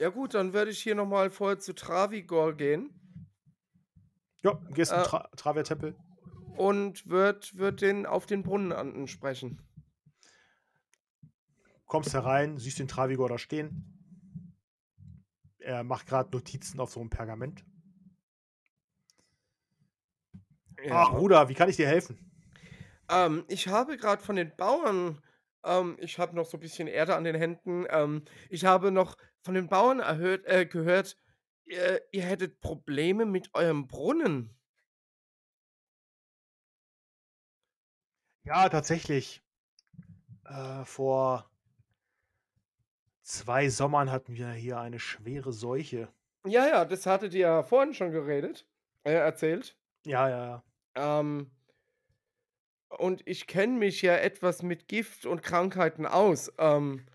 Ja gut, dann werde ich hier noch mal vorher zu Travigor gehen. Ja, gehst in Äh Tra Travia-Tempel. und würde würde den auf den Brunnen ansprechen. Kommst herein, siehst den Travigor da stehen. Er macht gerade Notizen auf so 'nem Pergament. Ja. Ach, Bruder, wie kann ich dir helfen? Ähm, ich habe gerade von den Bauern ähm, ich habe noch so 'n bisschen Erde an den Händen. Ähm, ich habe noch von den Bauern erhört äh, gehört, ihr ihr hättet Probleme mit eurem Brunnen. Ja, tatsächlich. Äh, vor 2 Sommern hatten wir hier eine schwere Seuche. Ja, ja, das hattet ihr ja vorhin schon geredet äh, erzählt. Ja, ja, ja. Ähm und ich kenne mich ja etwas mit Gift und Krankheiten aus. Ähm,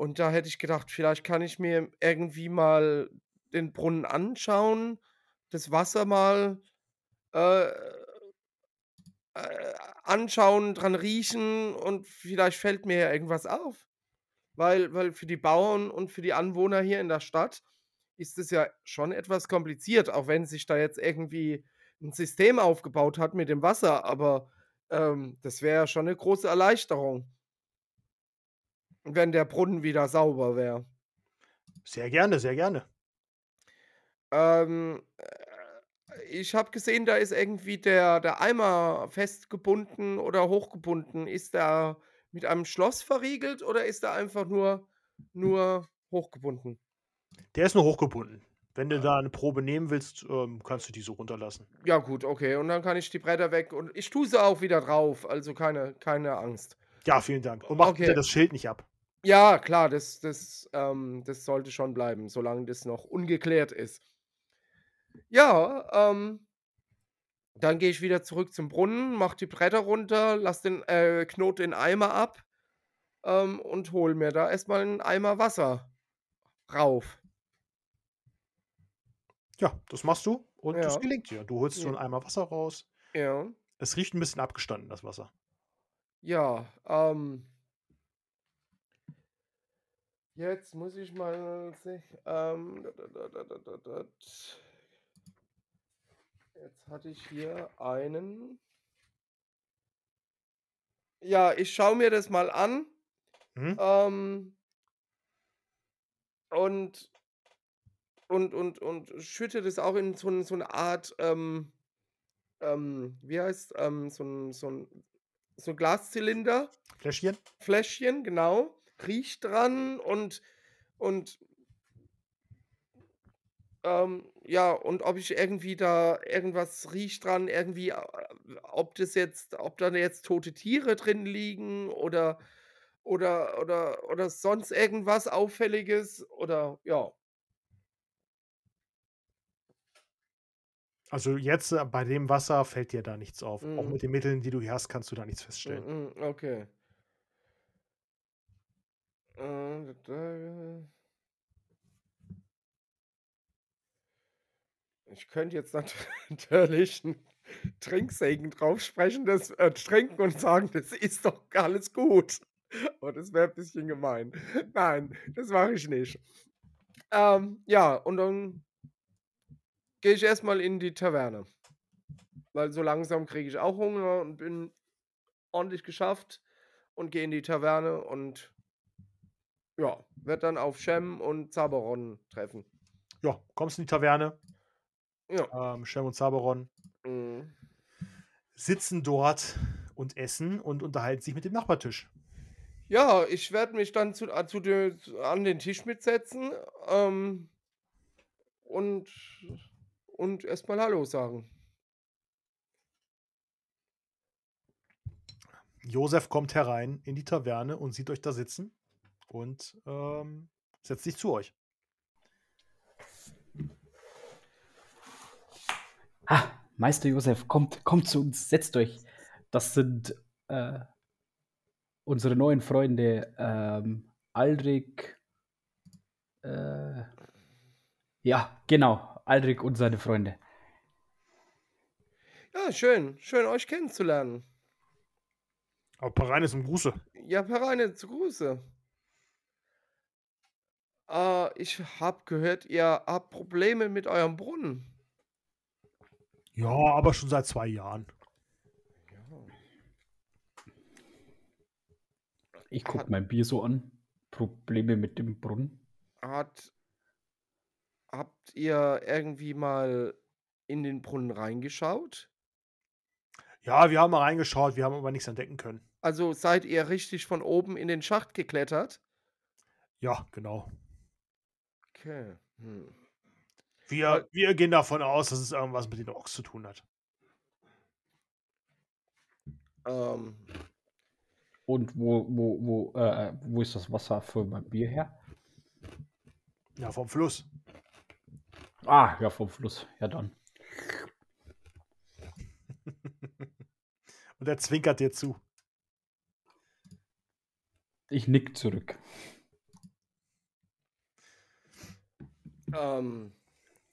und da hätte ich gedacht, vielleicht kann ich mir irgendwie mal den Brunnen anschauen, das Wasser mal, äh, äh, anschauen, dran riechen und vielleicht fällt mir ja irgendwas auf. Weil weil für die Bauern und für die Anwohner hier in der Stadt ist es ja schon etwas kompliziert, auch wenn sich da jetzt irgendwie 'n System aufgebaut hat mit dem Wasser, aber, ähm, das wäre ja schon 'ne große Erleichterung wenn der Brunnen wieder sauber wäre. Sehr gerne, sehr gerne. Ähm, äh, ich habe gesehen, da ist irgendwie der der Eimer festgebunden oder hochgebunden. Ist der mit einem Schloss verriegelt oder ist der einfach nur nur hochgebunden? Der ist nur hochgebunden. Wenn du Ah. da 'ne Probe nehmen willst, ähm, kannst du die so runterlassen. Ja gut, okay. Und dann kann ich die Bretter weg und ich tue sie auch wieder drauf, also keine keine Angst. Ja, vielen Dank. Und mach bitte Okay. das Schild nicht ab. Ja, klar, das das ähm, das sollte schon bleiben, solange das noch ungeklärt ist. Ja, ähm dann gehe ich wieder zurück zum Brunnen, mache die Bretter runter, lasse den äh, knote den Eimer ab, ähm, und hole mir da erst mal 'n Eimer Wasser rauf. Ja, das machst du und das Ja. gelingt dir. Du holst so Ja. 'n Eimer Wasser raus. Ja. Es riecht 'n bisschen abgestanden, das Wasser. Ja, ähm jetzt muss ich mal sich ähm, Jetzt hatte ich hier einen Ja, ich schaue mir das mal an. Mhm. Ähm und und und und schütte das auch in so so 'ne Art, ähm ähm, wie heißt ähm, so 'n so 'n so 'n Glaszylinder. Fläschchen? Fläschchen, genau. Rieche dran und und ähm, ja, und ob ich irgendwie da irgendwas rieche dran, irgendwie, äh, ob das jetzt ob da jetzt tote Tiere drin liegen oder oder oder oder sonst irgendwas Auffälliges oder ja. Also, jetzt, äh, bei dem Wasser fällt dir da nichts auf. Auch Mhm. mit den Mitteln, die du hier hast, kannst du da nichts feststellen. Mhm, okay. Äh, Ich könnte jetzt nat natürlich 'n Trinksegen drauf sprechen, das äh, trinken und sagen: „Das ist doch alles gut.“ Aber das wäre 'n bisschen gemein. Nein, das mache ich nicht. Ähm, ja, und dann gehe ich erst mal in die Taverne. Weil so langsam kriege ich auch Hunger und bin ordentlich geschafft und gehe in die Taverne und ja, werde dann auf Shem und Zaberon treffen. Ja, kommst in die Taverne. Ja. Ähm, Shem und Zaberon Mhm. sitzen dort und essen und unterhalten sich mit dem Nachbartisch. Ja, ich werde mich dann zu a zu de an den Tisch mitsetzen, ähm und und erst mal hallo sagen. Josef kommt herein in die Taverne und sieht euch da sitzen und, ähm, setzt sich zu euch. Ah, Meister Josef, kommt kommt zu uns, setzt euch. Das sind, äh, unsere neuen Freunde, ähm, Alrik äh, ja, genau, Alrik und seine Freunde. Ja, schön. Schön, euch kennenzulernen. Aber Pareines zum Gruße. Ja, Pareine, zu Gruße. Äh, ich habe gehört, ihr habt Probleme mit eurem Brunnen. Ja, aber schon seit zwei Jahren. Ich gucke mein Bier so an. Probleme mit dem Brunnen. Hat, habt ihr irgendwie mal in den Brunnen reingeschaut? Ja, wir haben mal reingeschaut, wir haben aber nichts entdecken können. Also seid ihr richtig von oben in den Schacht geklettert? Ja, genau. Okay. Hm. Wir, wir gehen davon aus, dass es irgendwas mit den Orks zu tun hat. Ähm, Und wo, wo, wo, äh, wo ist das Wasser für mein Bier her? Ja, vom Fluss. Ah, ja, vom Fluss. Ja, dann. Und er zwinkert dir zu. Ich nick zurück. Ähm,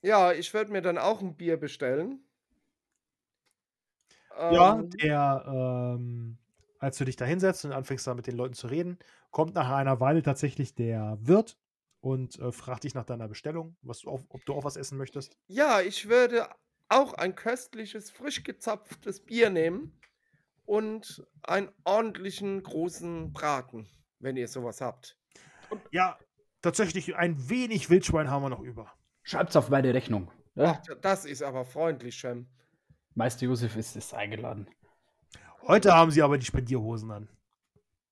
ja, ich werde mir dann auch ein Bier bestellen. Ja, Ähm, der, ähm, als du dich da hinsetzt und anfängst da mit den Leuten zu reden, kommt nach einer Weile tatsächlich der Wirt und äh, fragt dich nach deiner Bestellung, was du auf, ob du auch was essen möchtest. Ja, ich würde auch ein köstliches, frisch gezapftes Bier nehmen und einen ordentlichen großen Braten, wenn ihr sowas habt. Ja, tatsächlich ein wenig Wildschwein haben wir noch über. Schreibt's auf meine Rechnung. Ja? Ach, das ist aber freundlich, Shem. Meister Josef ist, ist eingeladen. Heute haben sie aber die Spendierhosen an.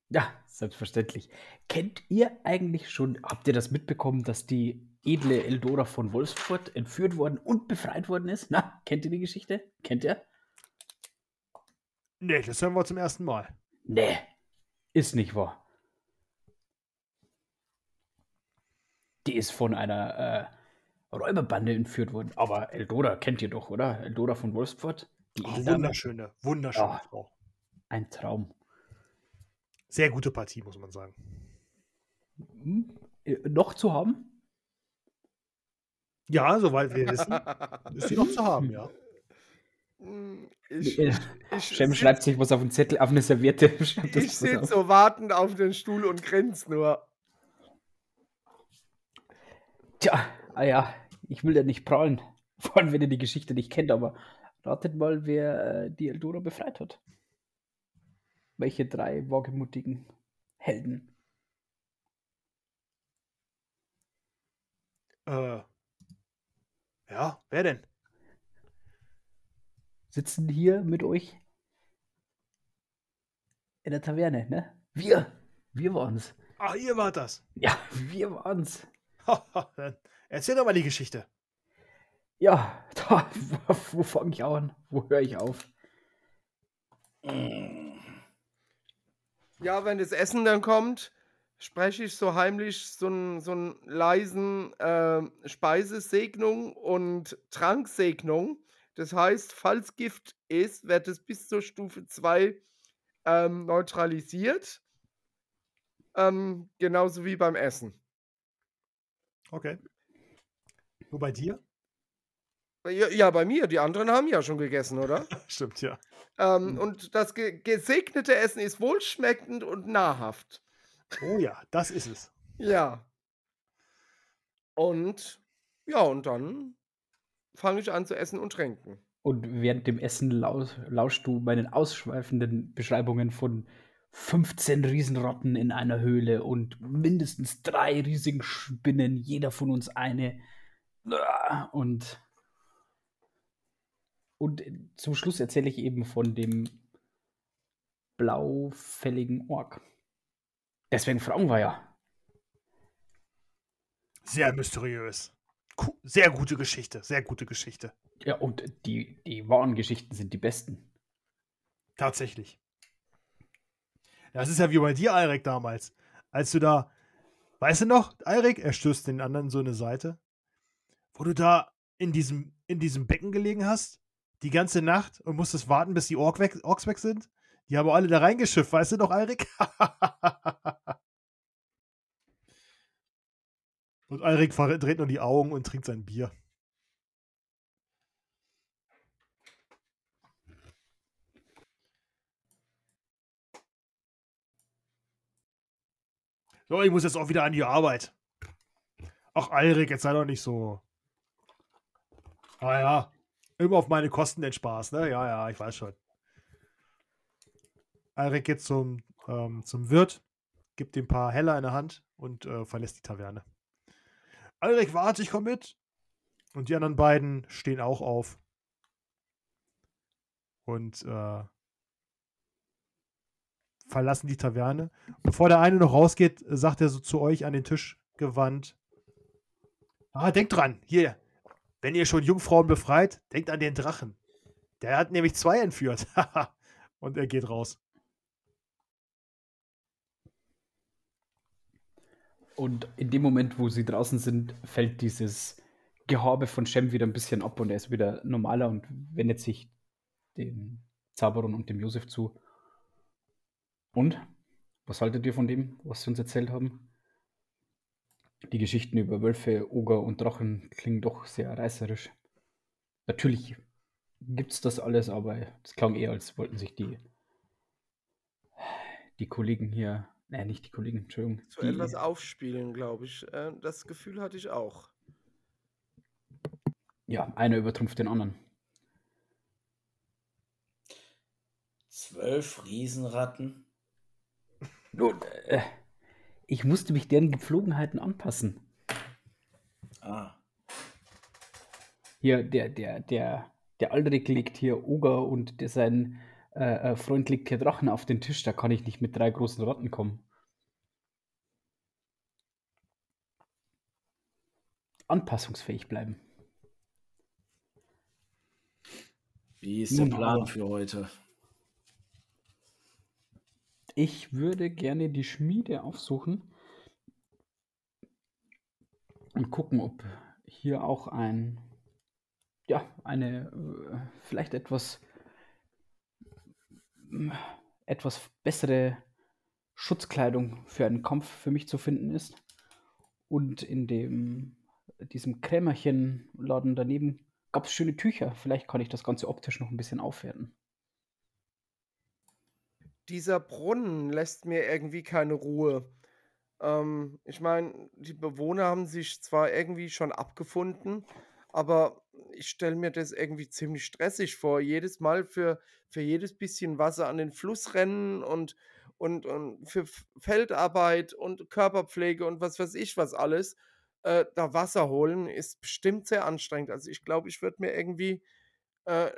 Ja, selbstverständlich. Kennt ihr eigentlich schon, habt ihr das mitbekommen, dass die edle Eldora von Wolfsfurt entführt worden und befreit worden ist? Na, kennt ihr die Geschichte? Kennt ihr? Nee, das hören wir zum ersten Mal. Nee, ist nicht wahr. Die ist von einer äh, Räuberbande entführt worden. Aber Eldora kennt ihr doch, oder? Eldora von Wolfsfurt? Die Oh, wunderschöne, wunderschöne Ja. Frau. Ein Traum. Sehr gute Partie, muss man sagen. Hm? Äh, noch zu haben? Ja, soweit wir wissen, ist sie noch zu haben, ja. Hm, Ich, Äh, ich, Shem sitz- schreibt sich was auf einen Zettel, auf eine Serviette. Ich sitze auf. so wartend auf den Stuhl und grinst nur. Tja, ah ja, ich will ja nicht prahlen. Vor allem, wenn ihr die Geschichte nicht kennt, aber ratet mal, wer äh, die Eldora befreit hat. Welche drei wagemutigen Helden? Äh, ja, wer denn? sitzen hier mit euch in der Taverne, ne? Wir, wir waren's. Ach, ihr wart das. Ja, wir waren's. Erzähl doch mal die Geschichte. Ja, da, wo, fange ich an? Wo höre ich auf? Ja, wenn das Essen dann kommt, spreche ich so heimlich so einen so einen leisen ähm, Speisesegnung und Tranksegnung. Das heißt, falls Gift ist, wird es bis zur Stufe 2 ähm, neutralisiert. Ähm, genauso wie beim Essen. Okay. Nur bei dir? Ja, ja, bei mir, die anderen haben ja schon gegessen, oder? Stimmt, ja. ähm, Hm. und das ge gesegnete Essen ist wohlschmeckend und nahrhaft. Oh ja, das ist es. Ja. Und ja, und dann fange ich an zu essen und trinken. Und während dem Essen laus, lauschst du meinen ausschweifenden Beschreibungen von 15 Riesenrotten in einer Höhle und mindestens drei riesigen Spinnen, jeder von uns eine. Und, und zum Schluss erzähle ich eben von dem blaufälligen Ork. Deswegen fragen wir ja. Sehr mysteriös. Sehr gute Geschichte, sehr gute Geschichte. Ja, und die, die wahren Geschichten sind die besten. Tatsächlich. Das ist ja wie bei dir, Eirik, damals. Als du da, weißt du noch, Eirik, er stößt den anderen so eine Seite, wo du da in diesem, in diesem Becken gelegen hast, die ganze Nacht und musstest warten, bis die Ork weg, Orks weg sind. Die haben alle da reingeschifft, weißt du noch, Eirik? und Eirik dreht nur die Augen und trinkt sein Bier. So, ich muss jetzt auch wieder an die Arbeit. Ach, Alrik, jetzt sei doch nicht so. Ah ja, immer auf meine Kosten den Spaß, ne? Ja, ja, ich weiß schon. Alrik geht zum, ähm, zum Wirt, gibt ihm ein paar Heller in der Hand und äh, verlässt die Taverne. Alrik, warte, ich komm mit. Und die anderen beiden stehen auch auf. Und äh, verlassen die Taverne. Bevor der eine noch rausgeht, sagt er so zu euch an den Tisch gewandt. Ah, denkt dran, hier, wenn ihr schon Jungfrauen befreit, denkt an den Drachen. Der hat nämlich zwei entführt. Und er geht raus. Und in dem Moment, wo sie draußen sind, fällt dieses Gehabe von Shem wieder ein bisschen ab und er ist wieder normaler und wendet sich dem Zaberon und dem Josef zu. Und? Was haltet ihr von dem, was sie uns erzählt haben? Die Geschichten über Wölfe, Oger und Drachen klingen doch sehr reißerisch. Natürlich gibt es das alles, aber es klang eher, als wollten sich die, die Kollegen hier Nee, nicht die Kollegen, Entschuldigung. So die, etwas aufspielen, glaube ich. Äh, das Gefühl hatte ich auch. Ja, einer übertrumpft den anderen. Zwölf Riesenratten. Nun, äh, ich musste mich deren Gepflogenheiten anpassen. Ah. Hier, der, der, der, der Aldrich legt hier Oger und der, sein äh, äh, Freund legt hier Drachen auf den Tisch, da kann ich nicht mit drei großen Ratten kommen. Anpassungsfähig bleiben. Wie ist der Plan für heute? Ich würde gerne die Schmiede aufsuchen und gucken, ob hier auch ein, ja, eine äh, vielleicht etwas etwas bessere Schutzkleidung für einen Kampf für mich zu finden ist. Und in dem, diesem Krämerchenladen daneben gab es schöne Tücher. Vielleicht kann ich das Ganze optisch noch ein bisschen aufwerten. Dieser Brunnen lässt mir irgendwie keine Ruhe. Ähm, ich meine, die Bewohner haben sich zwar irgendwie schon abgefunden, aber ich stelle mir das irgendwie ziemlich stressig vor. Jedes Mal für, für jedes bisschen Wasser an den Fluss rennen und, und, und für Feldarbeit und Körperpflege und was weiß ich was alles. Äh, da Wasser holen ist bestimmt sehr anstrengend. Also ich glaube, ich würde mir irgendwie äh,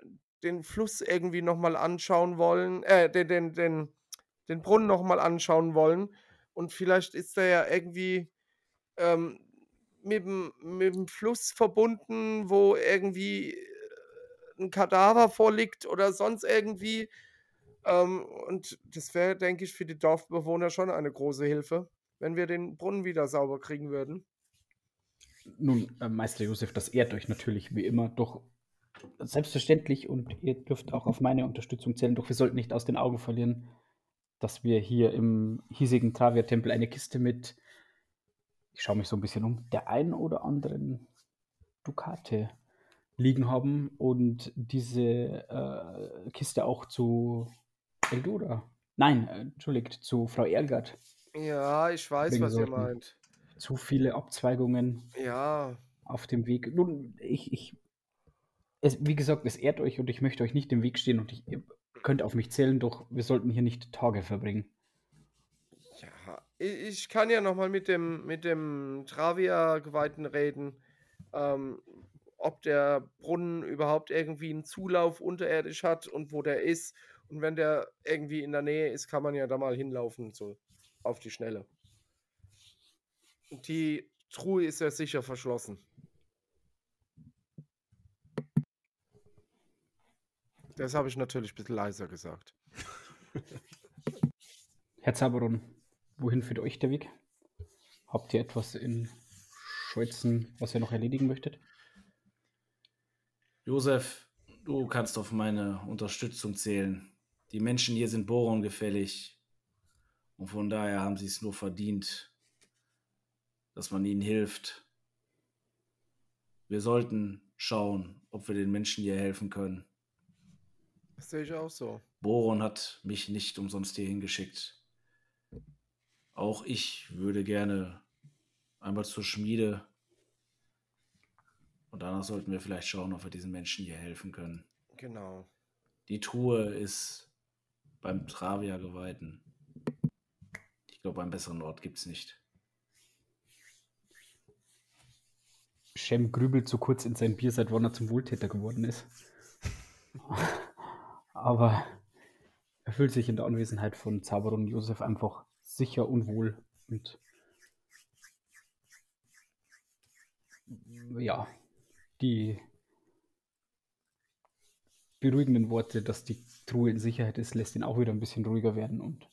den Fluss irgendwie nochmal anschauen wollen, äh, den, den, den, den Brunnen nochmal anschauen wollen. Und vielleicht ist der ja irgendwie ähm, mit dem, mit dem Fluss verbunden, wo irgendwie äh, ein Kadaver vorliegt oder sonst irgendwie. Ähm, und das wäre, denke ich, für die Dorfbewohner schon eine große Hilfe, wenn wir den Brunnen wieder sauber kriegen würden. Nun, äh, Meister Josef, das ehrt euch natürlich wie immer, doch selbstverständlich und ihr dürft auch auf meine Unterstützung zählen, doch wir sollten nicht aus den Augen verlieren, dass wir hier im hiesigen Travia-Tempel eine Kiste mit ich schaue mich so ein bisschen um, der einen oder anderen Dukate liegen haben und diese äh, Kiste auch zu Eldora. Nein, äh, entschuldigt, zu Frau Ergert. Ja, ich weiß, was sollten. ihr meint. Zu viele Abzweigungen ja. auf dem Weg. Nun, ich, ich es, wie gesagt, es ehrt euch und ich möchte euch nicht im Weg stehen und ich, ihr könnt auf mich zählen, doch wir sollten hier nicht Tage verbringen ich kann ja nochmal mit dem, mit dem Travia-Geweihten reden, ähm, ob der Brunnen überhaupt irgendwie einen Zulauf unterirdisch hat und wo der ist. Und wenn der irgendwie in der Nähe ist, kann man ja da mal hinlaufen, so auf die Schnelle. Die Truhe ist ja sicher verschlossen. Das habe ich natürlich ein bisschen leiser gesagt. Herr Zaberon, Wohin führt euch der Weg? Habt ihr etwas in Scheuzen, was ihr noch erledigen möchtet? Josef, du kannst auf meine Unterstützung zählen. Die Menschen hier sind Boron gefällig. Und von daher haben sie es nur verdient, dass man ihnen hilft. Wir sollten schauen, ob wir den Menschen hier helfen können. Das sehe ich auch so. Boron hat mich nicht umsonst hier hingeschickt. Auch ich würde gerne einmal zur Schmiede Und danach sollten wir vielleicht schauen, ob wir diesen Menschen hier helfen können. Genau. Die Truhe ist beim Travia-Geweihten. Ich glaube, einen besseren Ort gibt es nicht. Shem grübelt so kurz in sein Bier, seit wann er zum Wohltäter geworden ist. Aber er fühlt sich in der Anwesenheit von Zauberer und Josef einfach sicher und wohl und ja, die beruhigenden Worte, dass die Truhe in Sicherheit ist, lässt ihn auch wieder ein bisschen ruhiger werden und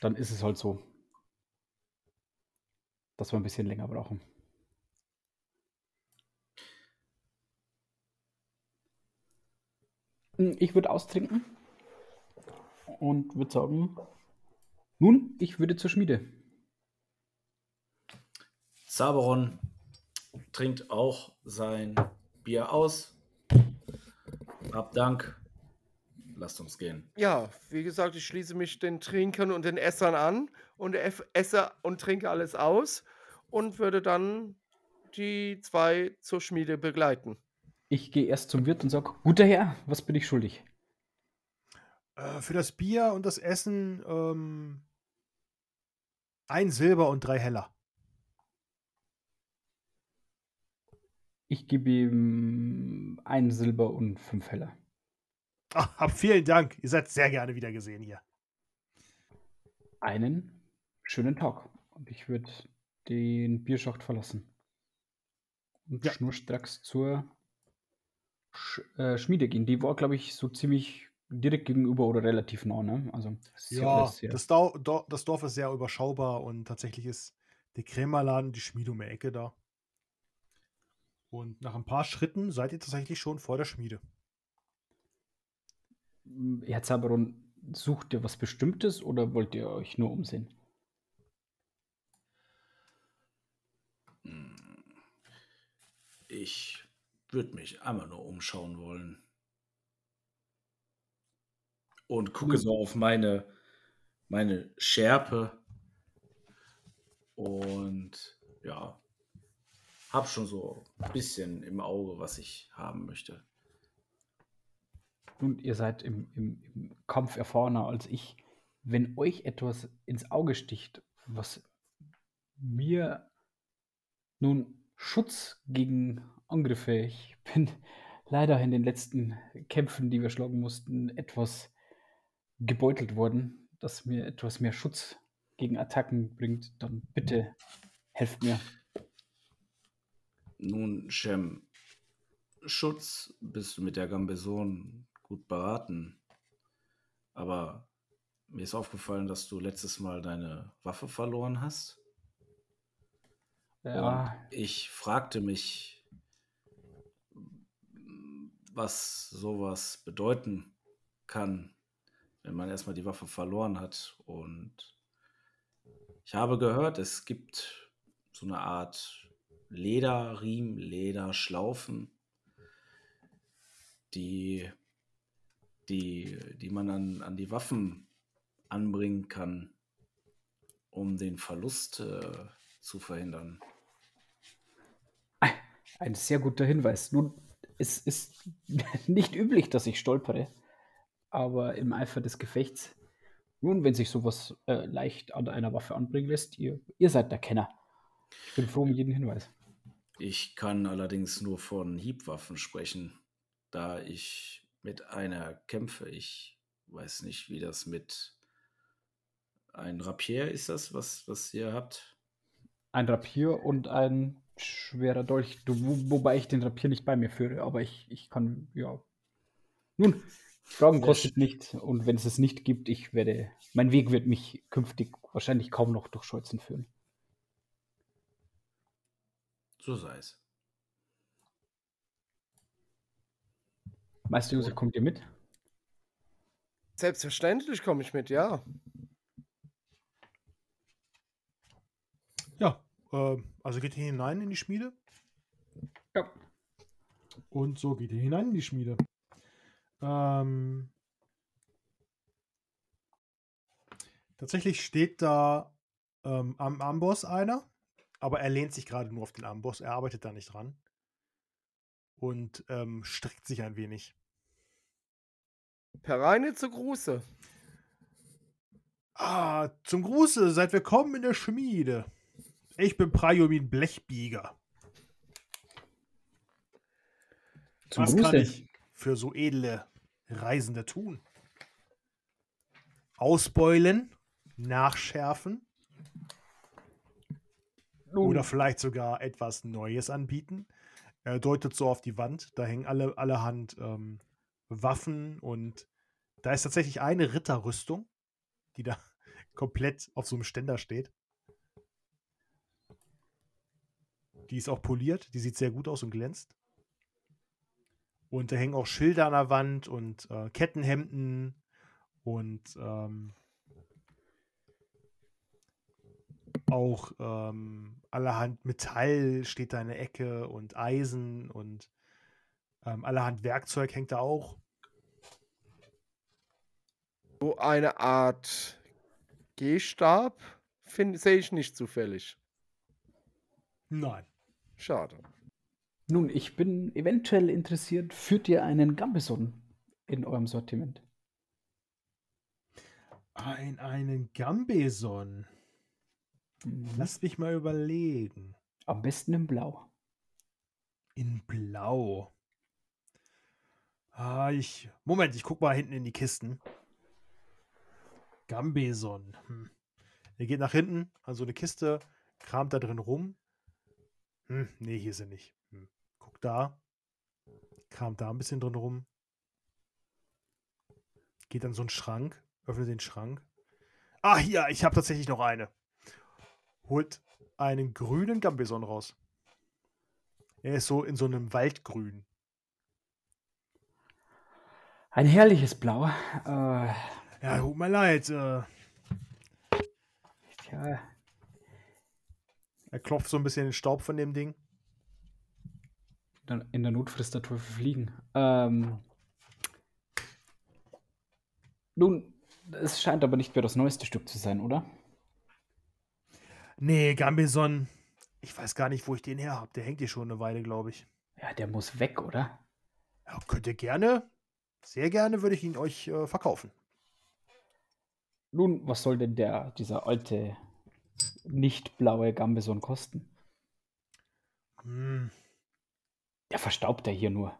dann ist es halt so, dass wir ein bisschen länger brauchen. Ich würde austrinken und würde sagen, nun, ich würde zur Schmiede. Zaberon trinkt auch sein Bier aus. Hab Dank. Lasst uns gehen. Ja, wie gesagt, ich schließe mich den Trinkern und den Essern an und esse und trinke alles aus und würde dann die zwei zur Schmiede begleiten. Ich gehe erst zum Wirt und sage, guter Herr, was bin ich schuldig? Äh, für das Bier und das Essen ähm, ein Silber und drei Heller. Ich gebe ihm ein Silber und fünf Heller. Ach, vielen Dank. Ihr seid sehr gerne wieder gesehen hier. Einen schönen Tag. Und ich würde den Bierschacht verlassen. Und Ja. schnurstracks zur Sch äh, Schmiede gehen. Die war, glaube ich, so ziemlich direkt gegenüber oder relativ nah, ne? Also, Ja, sehr- das, Dau Dor das Dorf ist sehr überschaubar und tatsächlich ist der Krämerladen die Schmiede um die Ecke da. Und nach ein paar Schritten seid ihr tatsächlich schon vor der Schmiede. Herr Zaberon, sucht ihr was Bestimmtes oder wollt ihr euch nur umsehen? Hm. Ich würde mich einmal nur umschauen wollen. Und gucke so auf meine, meine Schärpe. Und ja, hab schon so ein bisschen im Auge, was ich haben möchte. Nun, ihr seid im, im, im Kampf erfahrener als ich. Wenn euch etwas ins Auge sticht, was mir nun Schutz gegen Angriffe, ich bin leider in den letzten Kämpfen, die wir schlagen mussten, etwas gebeutelt worden, dass mir etwas mehr Schutz gegen Attacken bringt, dann bitte helft mir. Nun, Shem, Schutz bist du mit der Gambeson gut beraten. Aber mir ist aufgefallen, dass du letztes Mal deine Waffe verloren hast. Ja, Und ich fragte mich, was sowas bedeuten kann, wenn man erstmal die Waffe verloren hat. Und ich habe gehört, es gibt so eine Art Lederriemen, Lederschlaufen, die, die, die man an, an die Waffen anbringen kann, um den Verlust äh, zu verhindern. Ein sehr guter Hinweis. Nun, es ist nicht üblich, dass ich stolpere, aber im Eifer des Gefechts, nun, wenn sich sowas äh, leicht an einer Waffe anbringen lässt, ihr, ihr seid der Kenner. Ich bin froh um jeden Hinweis. Ich kann allerdings nur von Hiebwaffen sprechen, da ich mit einer kämpfe. Ich weiß nicht, wie das mit ein Rapier ist das, was, was ihr habt. Ein Rapier und ein schwerer Dolch, du, wo, wobei ich den Rapier nicht bei mir führe, aber ich, ich kann, ja. Nun, Fragen kostet nicht und wenn es es nicht gibt, ich werde, mein Weg wird mich künftig wahrscheinlich kaum noch durch Scholzen führen. So sei es. Meister Josef, kommt ihr mit? Selbstverständlich komme ich mit, ja. Ja, äh, also geht ihr hinein in die Schmiede Ja. und so geht ihr hinein in die Schmiede. Ähm, tatsächlich steht da ähm, am Amboss einer, aber er lehnt sich gerade nur auf den Amboss, er arbeitet da nicht dran. und ähm, streckt sich ein wenig. Per Reine zu Gruße. Ah, zum Gruße, seid willkommen in der Schmiede. Ich bin Prajomin Blechbieger. Zum Was kann Gruße. ich für so edle Reisende tun? Ausbeulen, nachschärfen Nun, oder vielleicht sogar etwas Neues anbieten. Er deutet so auf die Wand, da hängen alle allerhand ähm, Waffen und da ist tatsächlich eine Ritterrüstung, die da komplett auf so einem Ständer steht. Die ist auch poliert, die sieht sehr gut aus und glänzt. Und da hängen auch Schilder an der Wand und äh, Kettenhemden und ähm, auch ähm, allerhand Metall steht da in der Ecke und Eisen und ähm, allerhand Werkzeug hängt da auch. So eine Art Gehstab sehe ich nicht zufällig. Nein. Schade. nun, ich bin eventuell interessiert, führt ihr einen Gambison in eurem Sortiment? Ein, einen Gambeson. Mhm. Lass mich mal überlegen. Am besten in Blau. In Blau. Ah, ich. Moment, ich guck mal hinten in die Kisten. Gambeson. Hm. Er geht nach hinten an so eine Kiste, kramt da drin rum. Hm, nee, hier er nicht. Hm. Guck da. Kramt da ein bisschen drin rum. Geht an so einen Schrank, öffnet den Schrank. Ah, hier, ich habe tatsächlich noch eine. Holt einen grünen Gambeson raus. Er ist so in so einem Waldgrün. Ein herrliches Blau. Äh, Ja, tut mir leid. Äh, tja, er klopft so ein bisschen den Staub von dem Ding. dann in der Not frisst der Teufel fliegen. Ähm, nun, es scheint aber nicht mehr das neueste Stück zu sein, oder? Nee, Gambeson. Ich weiß gar nicht, wo ich den her habe. Der hängt hier schon eine Weile, glaube ich. Ja, der muss weg, oder? Ja, könnt ihr gerne. Sehr gerne würde ich ihn euch äh, verkaufen. Nun, was soll denn der, dieser alte, nicht blaue Gambison kosten? Hm, Der verstaubt ja hier nur.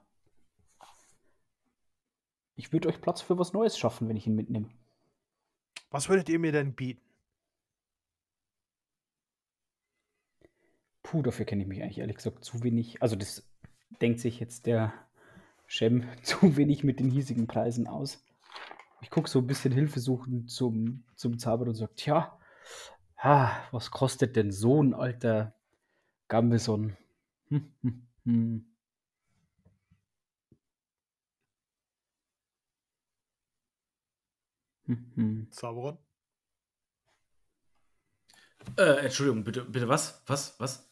Ich würde euch Platz für was Neues schaffen, wenn ich ihn mitnehme. was würdet ihr mir denn bieten? Puh, dafür kenne ich mich eigentlich ehrlich gesagt zu wenig. Also das denkt sich jetzt der Shem zu wenig mit den hiesigen Preisen aus. Ich gucke so ein bisschen hilfesuchend zum, zum Zauberer und sage, tja, ah, was kostet denn so ein alter Gambison? Hm, hm, hm. Hm, hm. Zauberer? Äh, Entschuldigung, bitte, bitte was? Was? Was?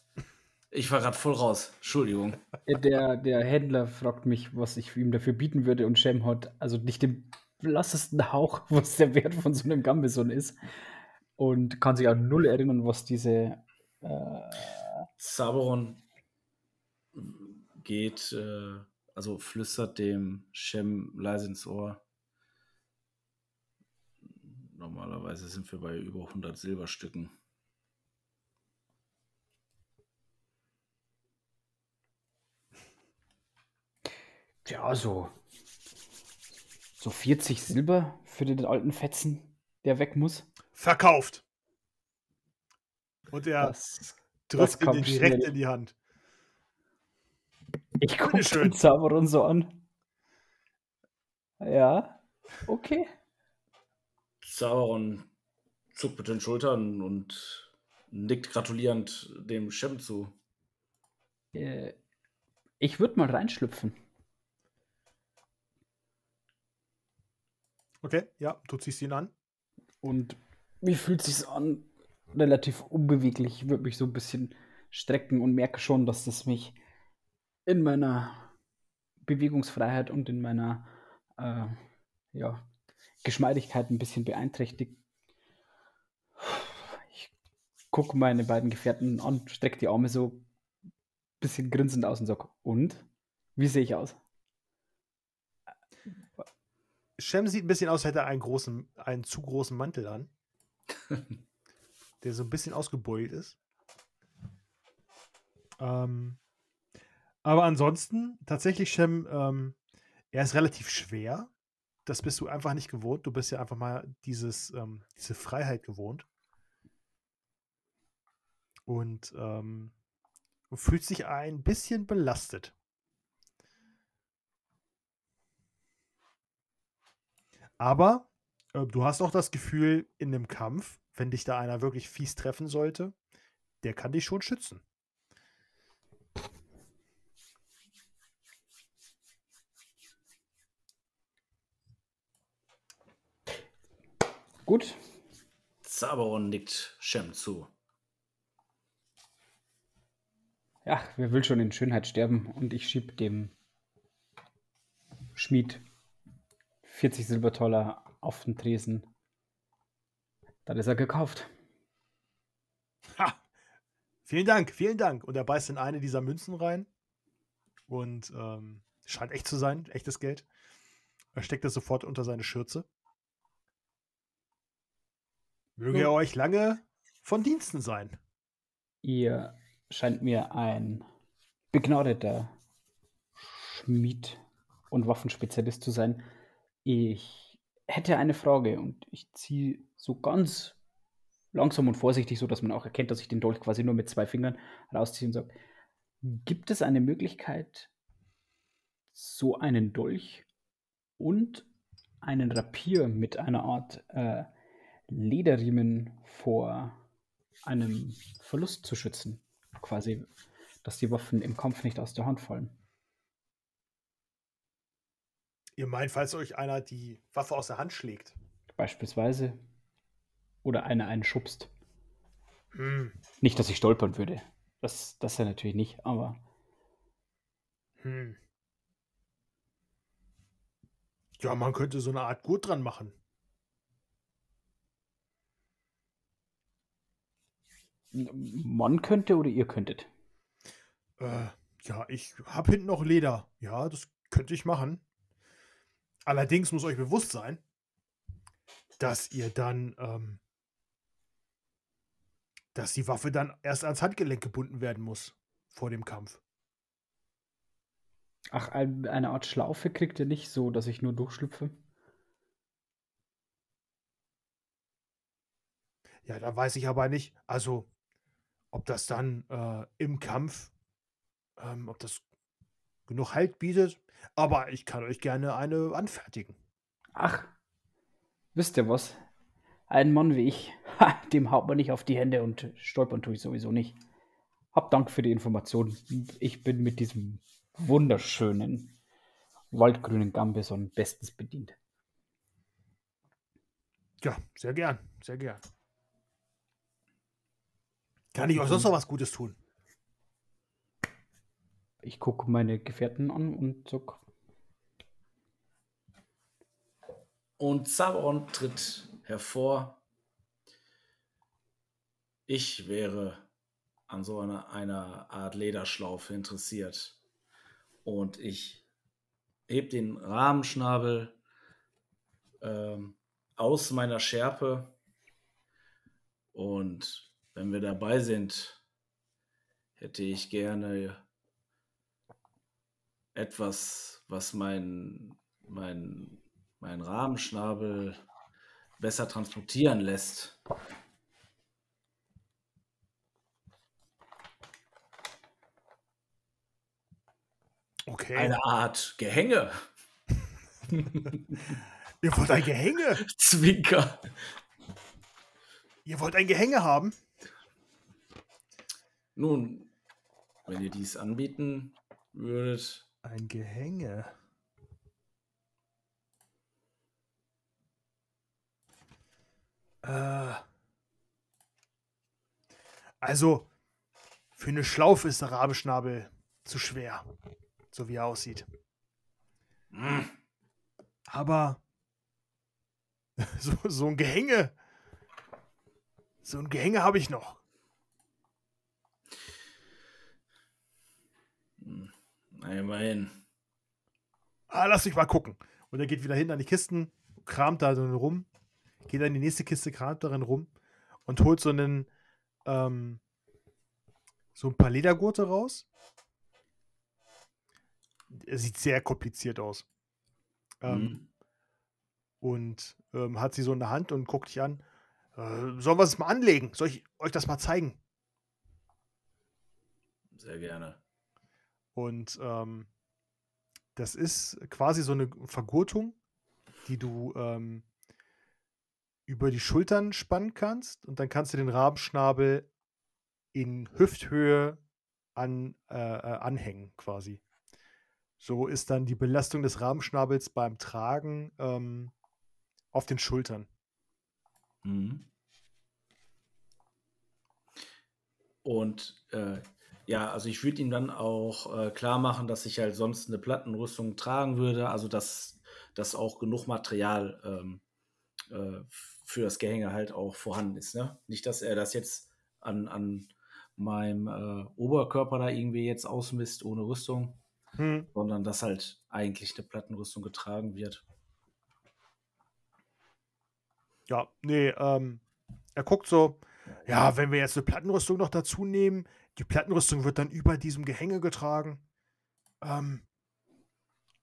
Ich war gerade voll raus. Entschuldigung. Ja, Der, der Händler fragt mich, was ich ihm dafür bieten würde und Shem hat also nicht den blassesten Hauch, was der Wert von so einem Gambison ist und kann sich an null erinnern, was diese äh, Saberon geht, äh, also flüstert dem Shem leise ins Ohr. Normalerweise sind wir bei über 100 Silberstücken. ja so so 40 Silber für den alten Fetzen, der weg muss. Verkauft. Und er Das, drückt ihn kam dir direkt schnell. in die Hand. ich gucke den Zauberer so an. Ja, okay. Saberon zuckt mit den Schultern und nickt gratulierend dem Shem zu. Äh, ich würde mal reinschlüpfen. Okay, ja, du ziehst ihn an. Und wie fühlt sich's an? Relativ unbeweglich. Ich würde mich so ein bisschen strecken und merke schon, dass das mich in meiner Bewegungsfreiheit und in meiner äh, ja, Geschmeidigkeit ein bisschen beeinträchtigt. Ich gucke meine beiden Gefährten an, strecke die Arme so ein bisschen grinsend aus und sage, und? Wie sehe ich aus? Shem sieht ein bisschen aus, als hätte er einen, großen, einen zu großen Mantel an. der so ein bisschen ausgebeult ist. Ähm, aber ansonsten, tatsächlich, Shem, ähm, er ist relativ schwer. Das bist du einfach nicht gewohnt. Du bist ja einfach mal dieses, ähm, diese Freiheit gewohnt. Und ähm, du fühlst ein bisschen belastet. Aber äh, du hast auch das Gefühl, in einem Kampf, wenn dich da einer wirklich fies treffen sollte, der kann dich schon schützen. Gut. Zaberon nickt Shem zu. Ja, wer will schon in Schönheit sterben? Und ich schieb dem Schmied 40 Silbertoller auf den Tresen. Dann ist er gekauft. Ha! Vielen Dank, vielen Dank. Und er beißt in eine dieser Münzen rein. Und ähm, scheint echt zu sein, echtes Geld. Er steckt das sofort unter seine Schürze. Möge er euch lange von Diensten sein. Ihr scheint mir ein begnadeter Schmied und Waffenspezialist zu sein. Ich hätte eine Frage und ich ziehe so ganz langsam und vorsichtig, so dass man auch erkennt, dass ich den Dolch quasi nur mit zwei Fingern rausziehe und sage: Gibt es eine Möglichkeit, so einen Dolch und einen Rapier mit einer Art äh, Lederriemen vor einem Verlust zu schützen? Quasi, dass die Waffen im Kampf nicht aus der Hand fallen. Ihr meint, falls euch einer die Waffe aus der Hand schlägt. Beispielsweise. Oder einer einen schubst. Hm, Nicht, dass ich stolpern würde. Das, das ja natürlich nicht, aber hm. Ja, man könnte so eine Art Gurt dran machen. man könnte oder ihr könntet. Äh, ja, ich hab hinten noch Leder. Ja, das könnte ich machen. Allerdings muss euch bewusst sein, dass ihr dann, ähm, dass die Waffe dann erst ans Handgelenk gebunden werden muss vor dem Kampf. Ach, ein, eine Art Schlaufe kriegt ihr nicht so, dass ich nur durchschlüpfe. Ja, da weiß ich aber nicht, also ob das dann äh, im Kampf, ähm, ob das genug Halt bietet. Aber ich kann euch gerne eine anfertigen. Ach, wisst ihr was? Ein Mann wie ich, ha, dem haut man nicht auf die Hände und stolpern tue ich sowieso nicht. Hab Dank für die Information. Ich bin mit diesem wunderschönen waldgrünen Gambison bestens bedient. Ja, sehr gern, sehr gern. Kann ich euch sonst noch was Gutes tun? Ich gucke meine Gefährten an und sag, Und Zaberon tritt hervor. Ich wäre an so einer, einer Art Lederschlaufe interessiert. Und ich heb den Rahmenschnabel ähm, aus meiner Schärpe. Und wenn wir dabei sind, hätte ich gerne etwas, was mein, mein, mein Rahmenschnabel besser transportieren lässt. Okay. Eine Art Gehänge. Ihr wollt ein Gehänge? Zwinker. Ihr wollt ein Gehänge haben? Nun, wenn ihr dies anbieten würdet, Ein Gehänge. Äh. Also, für eine Schlaufe ist der Rabenschnabel zu schwer. So wie er aussieht. mm, Aber so, so ein Gehänge. So ein Gehänge habe ich noch. Na, immerhin. Ah, lass mich mal gucken. Und er geht wieder hin an die Kisten, kramt da drin rum, geht dann in die nächste Kiste, kramt darin rum und holt so einen, ähm, so ein paar Ledergurte raus. Er sieht sehr kompliziert aus. Ähm, Mhm. Und ähm, hat sie so in der Hand und guckt dich an. Äh, sollen wir es mal anlegen? Soll ich euch das mal zeigen? Sehr gerne. Und ähm, das ist quasi so eine Vergurtung, die du ähm, über die Schultern spannen kannst und dann kannst du den Rabenschnabel in Hüfthöhe an, äh, äh, anhängen quasi. So ist dann die Belastung des Rabenschnabels beim Tragen ähm, auf den Schultern. Mhm. Und äh, ja, also ich würde ihm dann auch äh, klar machen, dass ich halt sonst eine Plattenrüstung tragen würde, also dass, dass auch genug Material ähm, äh, für das Gehänge halt auch vorhanden ist. Ne? Nicht, dass er das jetzt an, an meinem äh, Oberkörper da irgendwie jetzt ausmisst ohne Rüstung, Hm. sondern dass halt eigentlich eine Plattenrüstung getragen wird. Ja, nee, ähm, er guckt so, ja, wenn wir jetzt eine Plattenrüstung noch dazu nehmen, die Plattenrüstung wird dann über diesem Gehänge getragen. Ähm,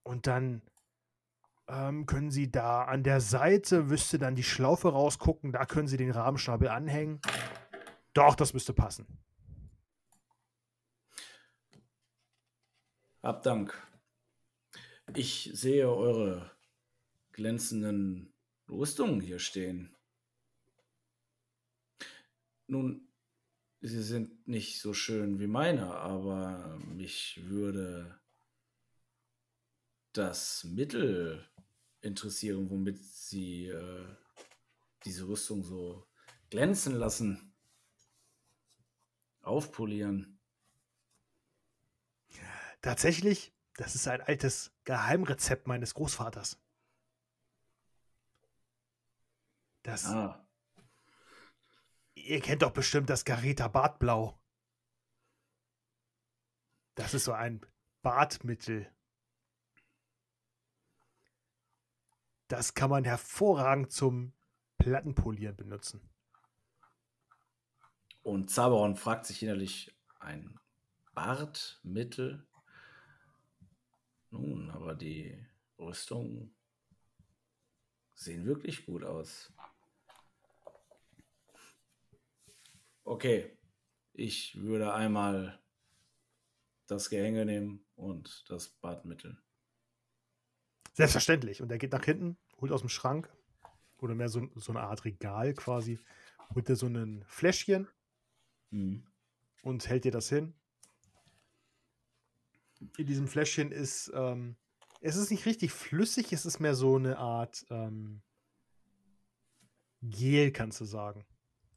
und dann ähm, können Sie da an der Seite, müsste dann die Schlaufe rausgucken, da können Sie den Rahmenschnabel anhängen. Doch, das müsste passen. Hab Dank. Ich sehe eure glänzenden Rüstungen hier stehen. Nun, sie sind nicht so schön wie meine, aber mich würde das Mittel interessieren, womit sie äh, diese Rüstung so glänzen lassen, aufpolieren. Tatsächlich, das ist ein altes Geheimrezept meines Großvaters. Das, Ah, Ihr kennt doch bestimmt das Gareta Bartblau. Das ist so ein Bartmittel. Das kann man hervorragend zum Plattenpolieren benutzen. Und Zaberon fragt sich innerlich ein Bartmittel. Nun, aber die Rüstungen sehen wirklich gut aus. Okay, ich würde einmal das Gehänge nehmen und das Bartmittel. Selbstverständlich. Und er geht nach hinten, holt aus dem Schrank oder mehr so, so eine Art Regal quasi, holt er so ein Fläschchen Mhm. und hält dir das hin. In diesem Fläschchen ist, ähm, es ist nicht richtig flüssig, es ist mehr so eine Art ähm, Gel, kannst du sagen.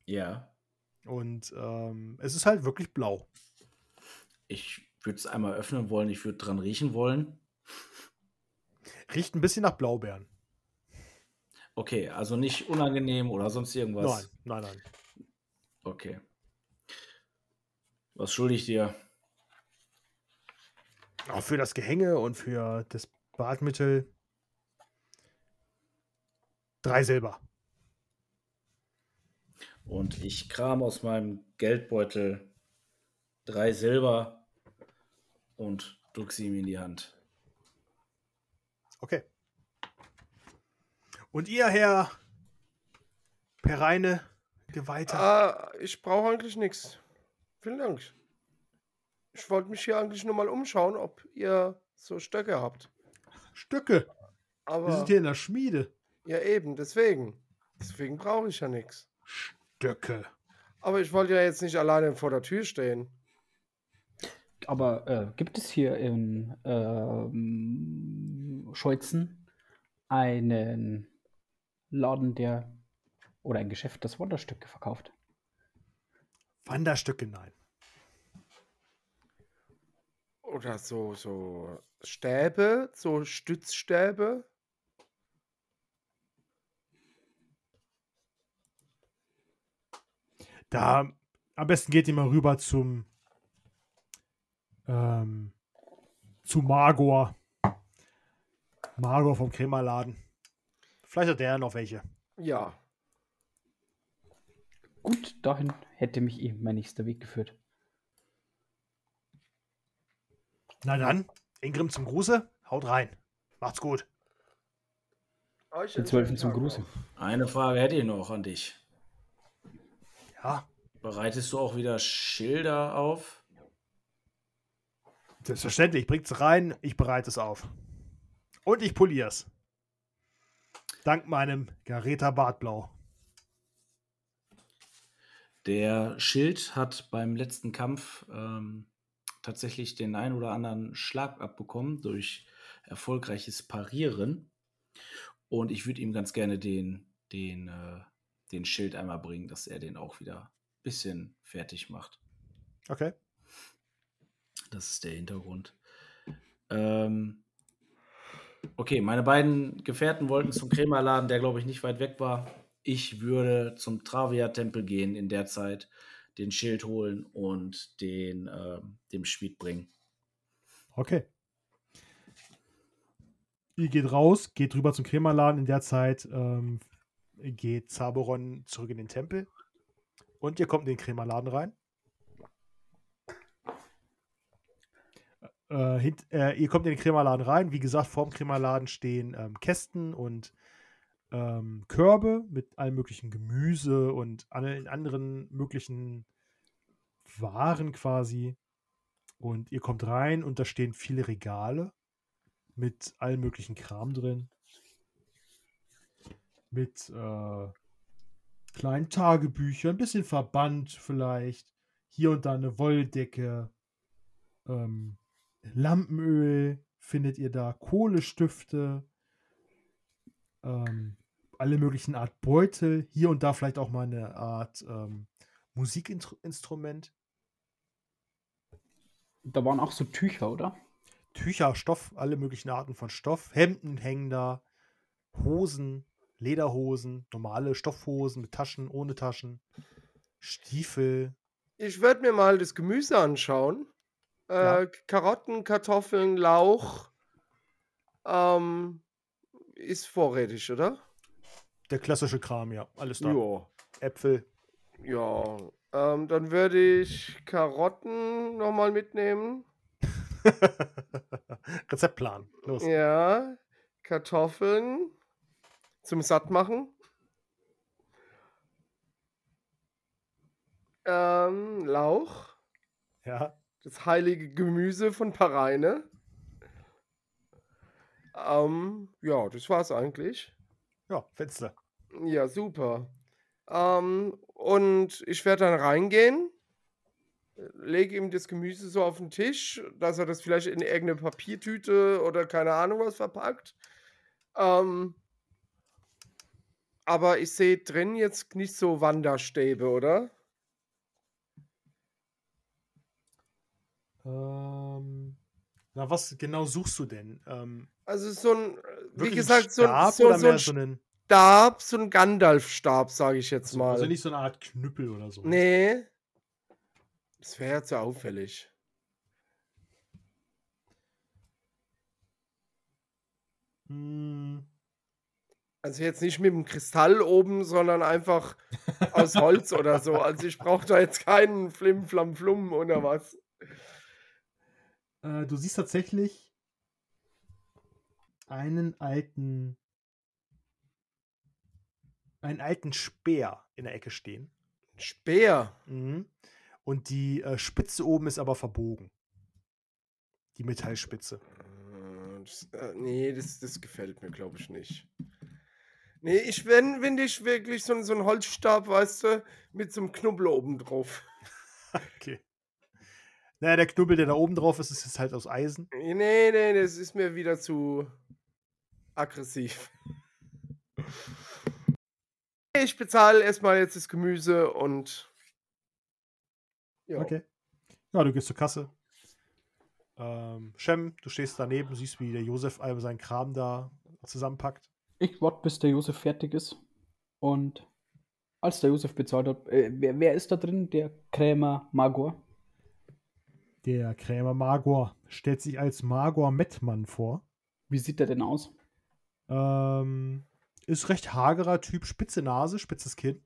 Ja, Und ähm, es ist halt wirklich blau. ich würde es einmal öffnen wollen, ich würde dran riechen wollen. Riecht ein bisschen nach Blaubeeren. Okay, also nicht unangenehm oder sonst irgendwas. Nein, nein, nein. Okay. Was schulde ich dir? Auch für das Gehänge und für das Badmittel drei Silber. Und ich kram aus meinem Geldbeutel drei Silber und drück sie ihm in die Hand. Okay. Und ihr, Herr Pereine, Geweihter? Ah, ich brauche eigentlich nichts. Vielen Dank. Ich wollte mich hier eigentlich nur mal umschauen, ob ihr so Stöcke habt. Stücke. Wir Aber sind hier in der Schmiede. ja eben, deswegen. Deswegen brauche ich ja nichts. Stöcke. Aber ich wollte ja jetzt nicht alleine vor der Tür stehen. Aber äh, gibt es hier in ähm, Scheuzen einen Laden, der oder ein Geschäft, das Wunderstücke verkauft? Wanderstücke, nein. Oder so, so Stäbe, so Stützstäbe. Da am besten geht ihr mal rüber zum ähm, zu Magor. Magor vom Krämerladen. Vielleicht hat der noch welche. Ja. Gut, dahin hätte mich eh mein nächster Weg geführt. Na dann, Ingrim zum Gruße, haut rein. Macht's gut. Euch Den Zwölfen zum Gruße. Eine Frage hätte ich noch an dich. Ja, Bereitest du auch wieder Schilder auf? selbstverständlich. Bringt's rein, ich bereite es auf. Und ich polier's. Dank meinem Gareta Bartblau. Der Schild hat beim letzten Kampf ähm, tatsächlich den ein oder anderen Schlag abbekommen durch erfolgreiches Parieren. Und ich würde ihm ganz gerne den, den, äh, den Schild einmal bringen, dass er den auch wieder ein bisschen fertig macht. Okay. Das ist der Hintergrund. Ähm, okay, meine beiden Gefährten wollten zum Krämerladen, der glaube ich nicht weit weg war. Ich würde zum Travia-Tempel gehen in der Zeit, den Schild holen und den ähm, dem Schmied bringen. Okay. Ihr geht raus, geht rüber zum Krämerladen. In der Zeit ähm, geht Zaberon zurück in den Tempel. Und ihr kommt in den Krämerladen rein. Äh, hint, äh, ihr kommt in den Krämerladen rein. Wie gesagt, vorm Krämerladen stehen ähm, Kästen und ähm, Körbe mit allem möglichen Gemüse und allen anderen möglichen Waren quasi. Und ihr kommt rein und da stehen viele Regale mit allem möglichen Kram drin. Mit äh, kleinen Tagebüchern, ein bisschen Verband vielleicht. Hier und da eine Wolldecke. Ähm, Lampenöl findet ihr da. Kohlestifte. Ähm, alle möglichen Art Beutel. Hier und da vielleicht auch mal eine Art ähm, Musikinstrument. Da waren auch so Tücher, oder? Tücher, Stoff, alle möglichen Arten von Stoff. Hemden hängen da, Hosen, Lederhosen, normale Stoffhosen mit Taschen, ohne Taschen, Stiefel. Ich werde mir mal das Gemüse anschauen. Äh, Ja. Karotten, Kartoffeln, Lauch. Ähm, ist vorrätig, oder? Der klassische Kram, ja. Alles da. Ja. Äpfel. Ja. Ähm, dann würde ich Karotten nochmal mitnehmen. Rezeptplan. Los. Ja. Kartoffeln. Zum Sattmachen. Ähm, Lauch. Ja. Das heilige Gemüse von Pareine. Ähm, ja, das war's eigentlich. Ja, Fenster. Ja, super. Ähm, und ich werde dann reingehen, lege ihm das Gemüse so auf den Tisch, dass er das vielleicht in irgendeine Papiertüte oder keine Ahnung was verpackt. Ähm, aber ich sehe drin jetzt nicht so Wanderstäbe, oder? Ähm, na, was genau suchst du denn? Ähm, Also so ein, wie gesagt, so, Stab so, oder so mehr ein so einen, Stab, so ein Gandalf-Stab, sage ich jetzt also, mal. also nicht so eine Art Knüppel oder so. Nee. Das wäre ja zu auffällig. Hm, Also jetzt nicht mit dem Kristall oben, sondern einfach aus Holz oder so. Also ich brauche da jetzt keinen Flim, Flam, Flum oder was. Äh, du siehst tatsächlich einen alten, einen alten Speer in der Ecke stehen. Speer. Mhm. Und die äh, Spitze oben ist aber verbogen. Die Metallspitze. Äh, Das, äh, nee, das, das gefällt mir, glaube ich, nicht. Nee, ich, wenn, wenn ich wirklich so, ein- so einen Holzstab, weißt du, mit so einem Knubbel oben drauf. Okay. Naja, der Knubbel, der da oben drauf ist, ist halt aus Eisen. Nee, nee, das ist mir wieder zu aggressiv. Ich bezahle erstmal jetzt das Gemüse und. Ja. Okay. Ja, du gehst zur Kasse. Ähm, Shem, du stehst daneben, siehst, wie der Josef all seinen Kram da zusammenpackt. Ich warte, bis der Josef fertig ist. Und als der Josef bezahlt hat, äh, wer, wer ist da drin? Der Krämer Magor. Der Krämer Magor stellt sich als Magor Mettmann vor. Wie sieht der denn aus? Ähm, ist recht hagerer Typ, spitze Nase, spitzes Kinn.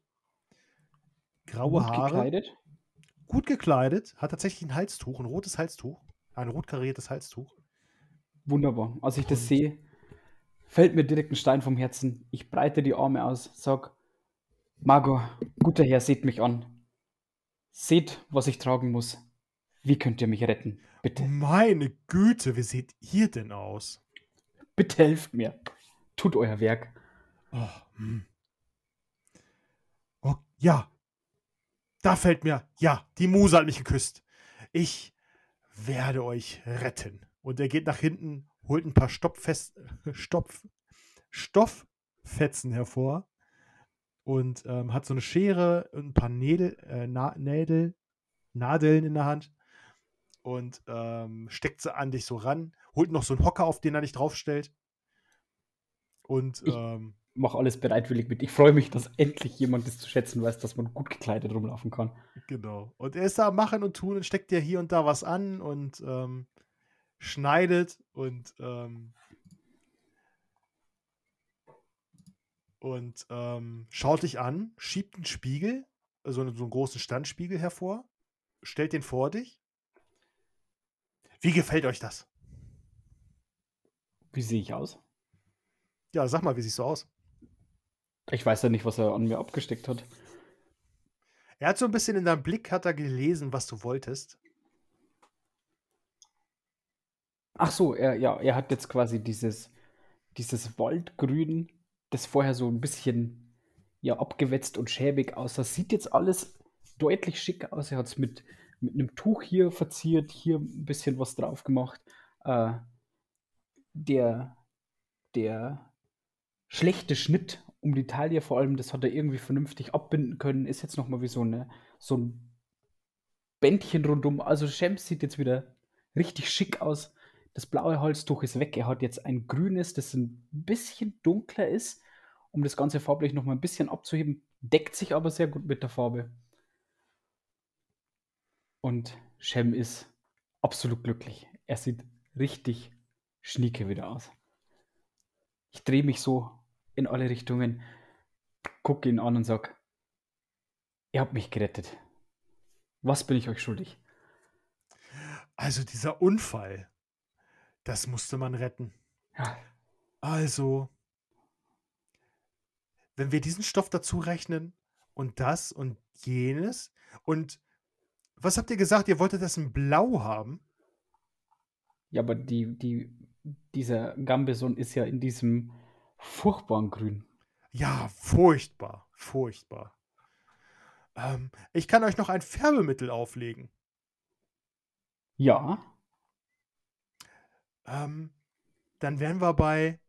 Graue Gut Haare. gekleidet? Gut gekleidet, hat tatsächlich ein Halstuch, ein rotes Halstuch. Ein rot kariertes Halstuch. Wunderbar. Als ich das Und- sehe, fällt mir direkt ein Stein vom Herzen. Ich breite die Arme aus, sag, Margot, guter Herr, seht mich an. Seht, was ich tragen muss. Wie könnt ihr mich retten? Bitte, Meine Güte, wie seht ihr denn aus? bitte helft mir. Tut euer Werk. Oh, hm. oh, ja. Da fällt mir, ja, die Muse hat mich geküsst. Ich werde euch retten. Und er geht nach hinten, holt ein paar Stopffest, Stopf, Stofffetzen hervor und ähm, hat so eine Schere und ein paar Nädel, äh, Na Nädel, Nadeln in der Hand und ähm, steckt sie an dich so ran, holt noch so einen Hocker, auf den er dich draufstellt. Und Ich- ähm, Mach alles bereitwillig mit. Ich freue mich, dass endlich jemand das zu schätzen weiß, dass man gut gekleidet rumlaufen kann. Genau. Und er ist da am Machen und Tun und steckt dir hier und da was an und ähm, schneidet und ähm, und ähm, schaut dich an, schiebt einen Spiegel, also so einen großen Standspiegel hervor, stellt den vor dich. Wie gefällt euch das? Wie sehe ich aus? Ja, sag mal, wie siehst du aus? Ich weiß ja nicht, was er an mir abgesteckt hat. Er hat so ein bisschen in deinem Blick, hat er gelesen, was du wolltest. Ach so, er, ja, er hat jetzt quasi dieses, dieses Waldgrün, das vorher so ein bisschen ja, abgewetzt und schäbig aussah. Sieht jetzt alles deutlich schick aus. Er hat es mit, mit einem Tuch hier verziert, hier ein bisschen was drauf gemacht. Äh, der, der schlechte Schnitt um die Taille vor allem, das hat er irgendwie vernünftig abbinden können, ist jetzt nochmal wie so, eine, so ein Bändchen rundum. Also Shams sieht jetzt wieder richtig schick aus. Das blaue Halstuch ist weg. Er hat jetzt ein grünes, das ein bisschen dunkler ist, um das Ganze farblich noch mal ein bisschen abzuheben. Deckt sich aber sehr gut mit der Farbe. Und Shem ist absolut glücklich. Er sieht richtig schnieke wieder aus. Ich drehe mich so in alle Richtungen, gucke ihn an und sag, ihr habt mich gerettet. Was bin ich euch schuldig? Also dieser Unfall, das musste man retten. Ja, Also, wenn wir diesen Stoff dazu rechnen und das und jenes und was habt ihr gesagt? Ihr wolltet das in Blau haben? Ja, aber die, die, dieser Gambeson ist ja in diesem furchtbaren Grün. Ja, furchtbar, furchtbar. Ähm, ich kann euch noch ein Färbemittel auflegen. Ja, Ähm, dann wären wir bei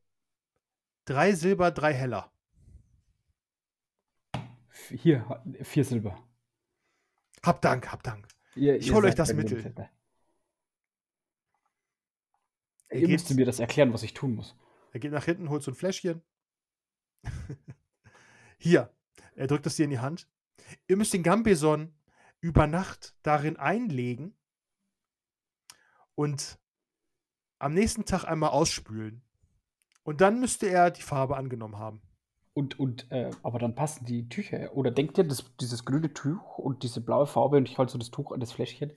drei Silber, drei Heller. hier, vier Silber. Hab Dank, hab Dank. Ihr, Ich ihr hol euch das Mittel. Ihr geht- müsst mir das erklären, was ich tun muss. Er geht nach hinten, holt so ein Fläschchen. Hier, er drückt es dir in die Hand. Ihr müsst den Gambeson über Nacht darin einlegen und am nächsten Tag einmal ausspülen. Und dann müsste er die Farbe angenommen haben. Und, und äh, aber dann passen die Tücher. Oder denkt ihr, das, dieses grüne Tuch und diese blaue Farbe und ich halte so das Tuch an das Fläschchen?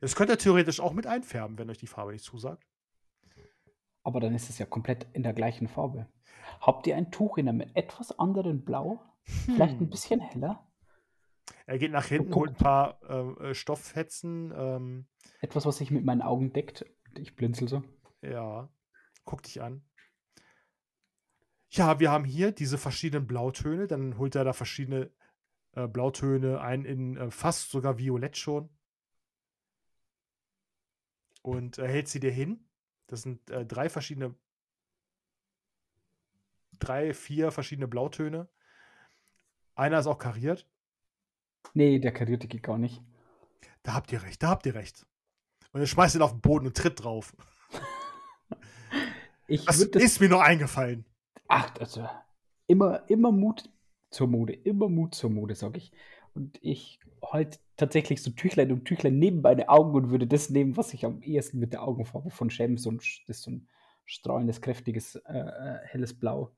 Das könnt ihr theoretisch auch mit einfärben, wenn euch die Farbe nicht zusagt. Aber dann ist es ja komplett in der gleichen Farbe. Habt ihr ein Tuch in einem etwas anderen Blau? Vielleicht ein Hm. bisschen heller? Er geht nach hinten, holt ein paar ähm, äh, Stofffetzen. Ähm, Etwas, was sich mit meinen Augen deckt. Ich blinzel so. Ja, guck dich an. Ja, wir haben hier diese verschiedenen Blautöne. Dann holt er da verschiedene äh, Blautöne ein in äh, fast sogar Violett schon. Und er hält sie dir hin. Das sind äh, drei verschiedene, drei, vier verschiedene Blautöne. Einer ist auch kariert. Nee, der karierte geht gar nicht. Da habt ihr recht, da habt ihr recht. Und er schmeißt ihn auf den Boden und tritt drauf. Das ist mir nur eingefallen. Ach, also immer, immer Mut zur Mode, immer Mut zur Mode, sag ich. Und ich halte tatsächlich so Tüchlein und Tüchlein neben meine Augen und würde das nehmen, was ich am ehesten mit der Augenfarbe von Shem, so ein, das ist so ein strahlendes, kräftiges, äh, äh, helles Blau.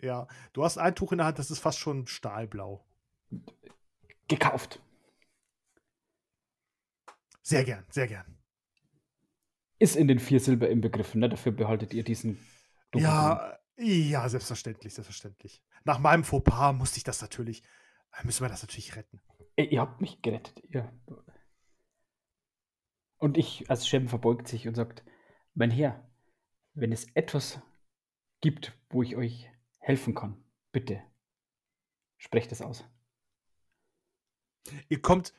Ja, du hast ein Tuch in der Hand, das ist fast schon stahlblau. Gekauft. Sehr gern, sehr gern. Ist in den vier Silber inbegriffen, ne? Dafür behaltet ihr diesen. dunklen. Ja, ja, selbstverständlich, selbstverständlich. Nach meinem Fauxpas musste ich das natürlich, äh, müssen wir das natürlich retten. Ihr habt mich gerettet. Ihr. Und ich, als Shem verbeugt sich und sagt: Mein Herr, wenn es etwas gibt, wo ich euch helfen kann, bitte sprecht es aus. Ihr kommt,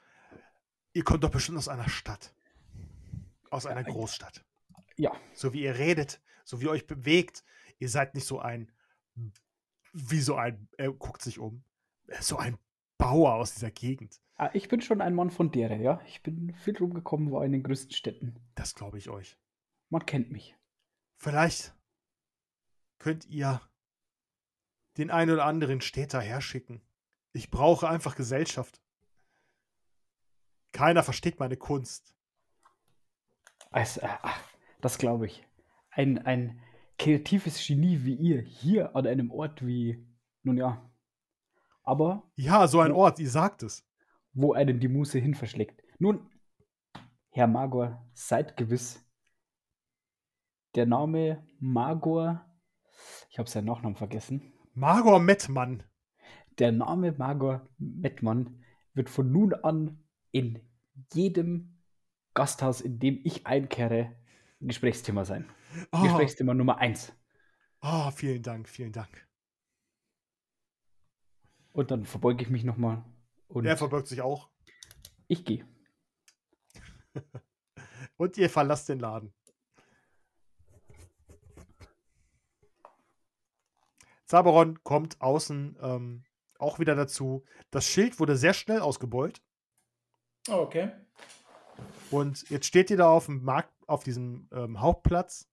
ihr kommt doch bestimmt aus einer Stadt. Aus einer Großstadt. Ja, So wie ihr redet, so wie ihr euch bewegt. Ihr seid nicht so ein, wie so ein, er guckt sich um, so ein Bauer aus dieser Gegend. ah, ich bin schon ein Mann von derer, ja. Ich bin viel rumgekommen, war in den größten Städten. Das glaube ich euch. Man kennt mich. Vielleicht könnt ihr den einen oder anderen Städter herschicken. Ich brauche einfach Gesellschaft. Keiner versteht meine Kunst. Also, äh, das glaube ich. Ein, ein kreatives Genie wie ihr hier an einem Ort wie, nun ja. Aber Ja, so ein Ort, ihr sagt es. wo einen die Muse hin verschlägt. Nun, Herr Magor, seid gewiss, der Name Magor, ich habe seinen Nachnamen vergessen, Magor Mettmann. der Name Magor Mettmann wird von nun an in jedem Gasthaus, in dem ich einkehre, ein Gesprächsthema sein. Oh, Gesprächsthema Nummer eins. oh, vielen Dank, vielen Dank. Und dann verbeuge ich mich nochmal Er verbirgt sich auch. ich gehe. Und ihr verlasst den Laden. Zaberon kommt außen ähm, auch wieder dazu. Das Schild wurde sehr schnell ausgebeult. Okay. Und jetzt steht ihr da auf dem Markt, auf diesem ähm, Hauptplatz,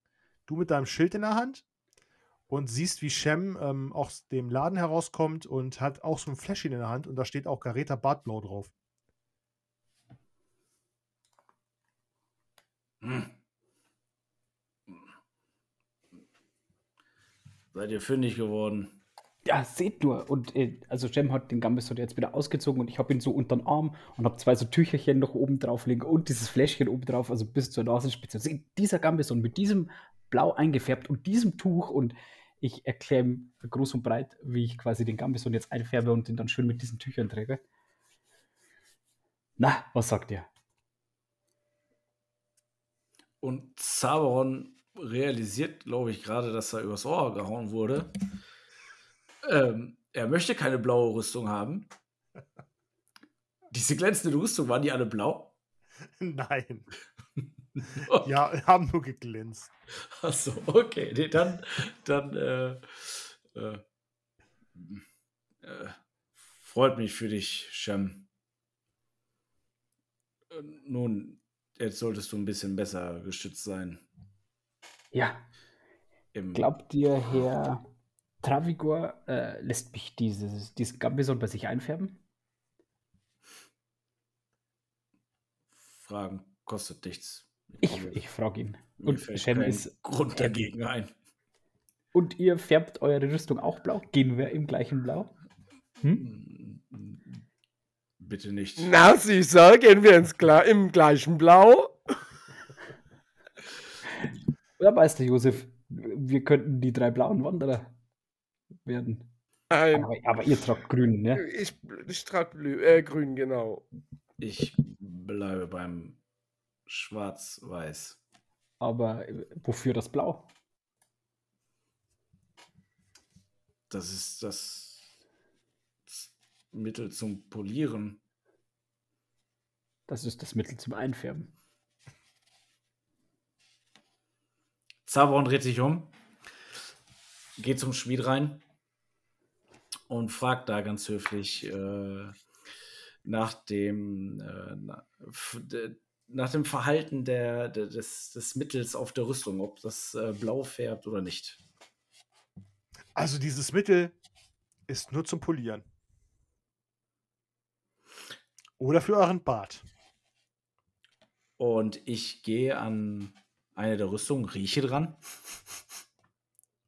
du mit deinem Schild in der Hand und siehst, wie Shem ähm, aus dem Laden herauskommt und hat auch so ein Fläschchen in der Hand und da steht auch Gareta Bartblau drauf. Hm. Seid ihr fündig geworden? Ja, seht nur. Und äh, also Jem hat den Gambesot jetzt wieder ausgezogen und ich habe ihn so unter den Arm und habe zwei so Tücherchen noch oben drauf liegen und dieses Fläschchen oben drauf, also bis zur Nasenspitze. Seht, dieser Gambesot mit diesem Blau eingefärbt und diesem Tuch und ich erkläre groß und breit, wie ich quasi den Gambesot jetzt einfärbe und den dann schön mit diesen Tüchern träge. Na, was sagt ihr? Und Zaberon realisiert, glaube ich, gerade, dass er übers Ohr gehauen wurde. Ähm, er möchte keine blaue Rüstung haben. Diese glänzende Rüstung, waren die alle blau? Nein. Ja, haben nur geglänzt. Achso, okay. Nee, dann, dann äh, äh, äh, freut mich für dich, Shem. Äh, Nun, jetzt solltest du ein bisschen besser geschützt sein. Ja, Im, glaubt ihr, Herr Travigor äh, lässt mich dieses, diesen Gambesot bei sich einfärben? Fragen kostet nichts. Ich, ich frage ihn. Mir Und kein ist Grund dagegen ein. Und ihr färbt eure Rüstung auch blau? Gehen wir im gleichen Blau? Hm? Bitte nicht. Na, süßer, gehen wir ins Gla im gleichen Blau? Ja, Meister Josef, wir könnten die drei blauen Wanderer werden. Nein, Aber, aber ihr tragt grün, ne? ich, ich trage blü äh, grün, genau. Ich bleibe beim Schwarz-Weiß. Aber äh, wofür das Blau? Das ist das Mittel zum Polieren. Das ist das Mittel zum Einfärben. Zaberon dreht sich um, geht zum Schmied rein und fragt da ganz höflich äh, nach dem äh, na, nach dem Verhalten der, der, des, des Mittels auf der Rüstung, ob das äh, blau färbt oder nicht. Also dieses Mittel ist nur zum Polieren. Oder für euren Bart. Und ich gehe an eine der Rüstungen, rieche dran.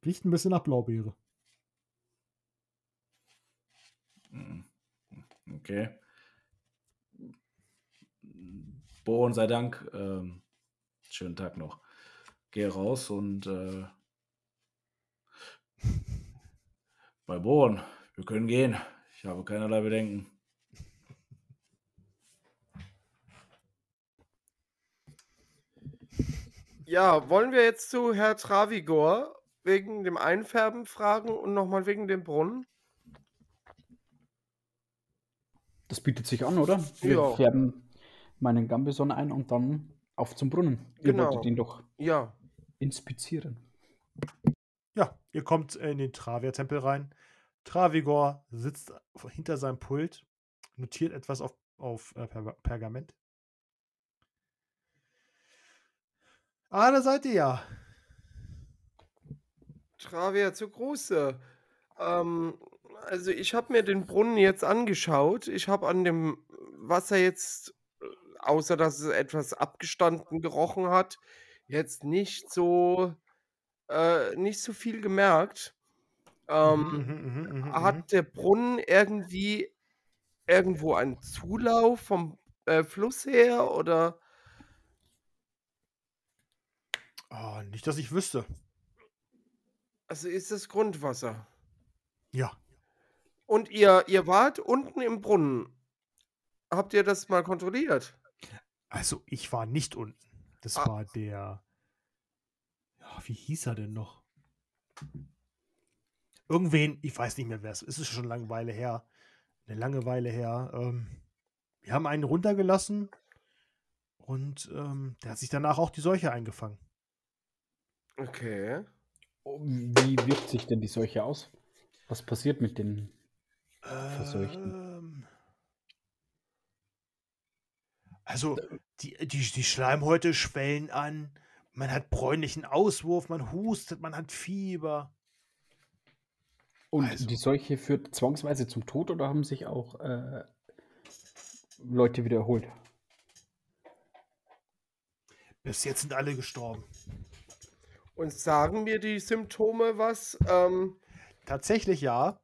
Riecht ein bisschen nach Blaubeere. Okay. Bohren sei Dank. Ähm, schönen Tag noch. Gehe raus und äh, bei Bohren, wir können gehen. Ich habe keinerlei Bedenken. Ja, wollen wir jetzt zu Herr Travigor wegen dem Einfärben fragen und nochmal wegen dem Brunnen? Das bietet sich an, oder? Wir Ja. färben meinen Gambison ein und dann auf zum Brunnen. Ihr Genau. wolltet ihn doch Ja. inspizieren. Ja, ihr kommt in den Travia-Tempel rein. Travigor sitzt hinter seinem Pult, notiert etwas auf, auf äh, per Pergament. Ah, da seid ihr ja. Travia zu Große. Ähm, also ich habe mir den Brunnen jetzt angeschaut. Ich habe an dem Wasser jetzt, äh, außer dass es etwas abgestanden gerochen hat, jetzt nicht so, äh, nicht so viel gemerkt. Ähm, Mhm, mhm, mhm, hat der Brunnen irgendwie irgendwo einen Zulauf vom äh, Fluss her oder? Oh, nicht, dass ich wüsste. Also ist das Grundwasser. Ja. Und ihr, ihr wart unten im Brunnen. Habt ihr das mal kontrolliert? Also, ich war nicht unten. Das Ah. war der. Ja, wie hieß er denn noch? Irgendwen, ich weiß nicht mehr, wer es ist. Es ist schon eine lange Weile her. Eine lange Weile her. Ähm, wir haben einen runtergelassen und ähm, der hat sich danach auch die Seuche eingefangen. Okay. Wie wirkt sich denn die Seuche aus? Was passiert mit den Verseuchten? Ähm, also, die, die, die Schleimhäute schwellen an. Man hat bräunlichen Auswurf, man hustet, man hat Fieber. Und Also- die Seuche führt zwangsweise zum Tod oder haben sich auch äh, Leute wieder erholt? Bis jetzt sind alle gestorben. Und sagen mir die Symptome was? Ähm, Tatsächlich ja.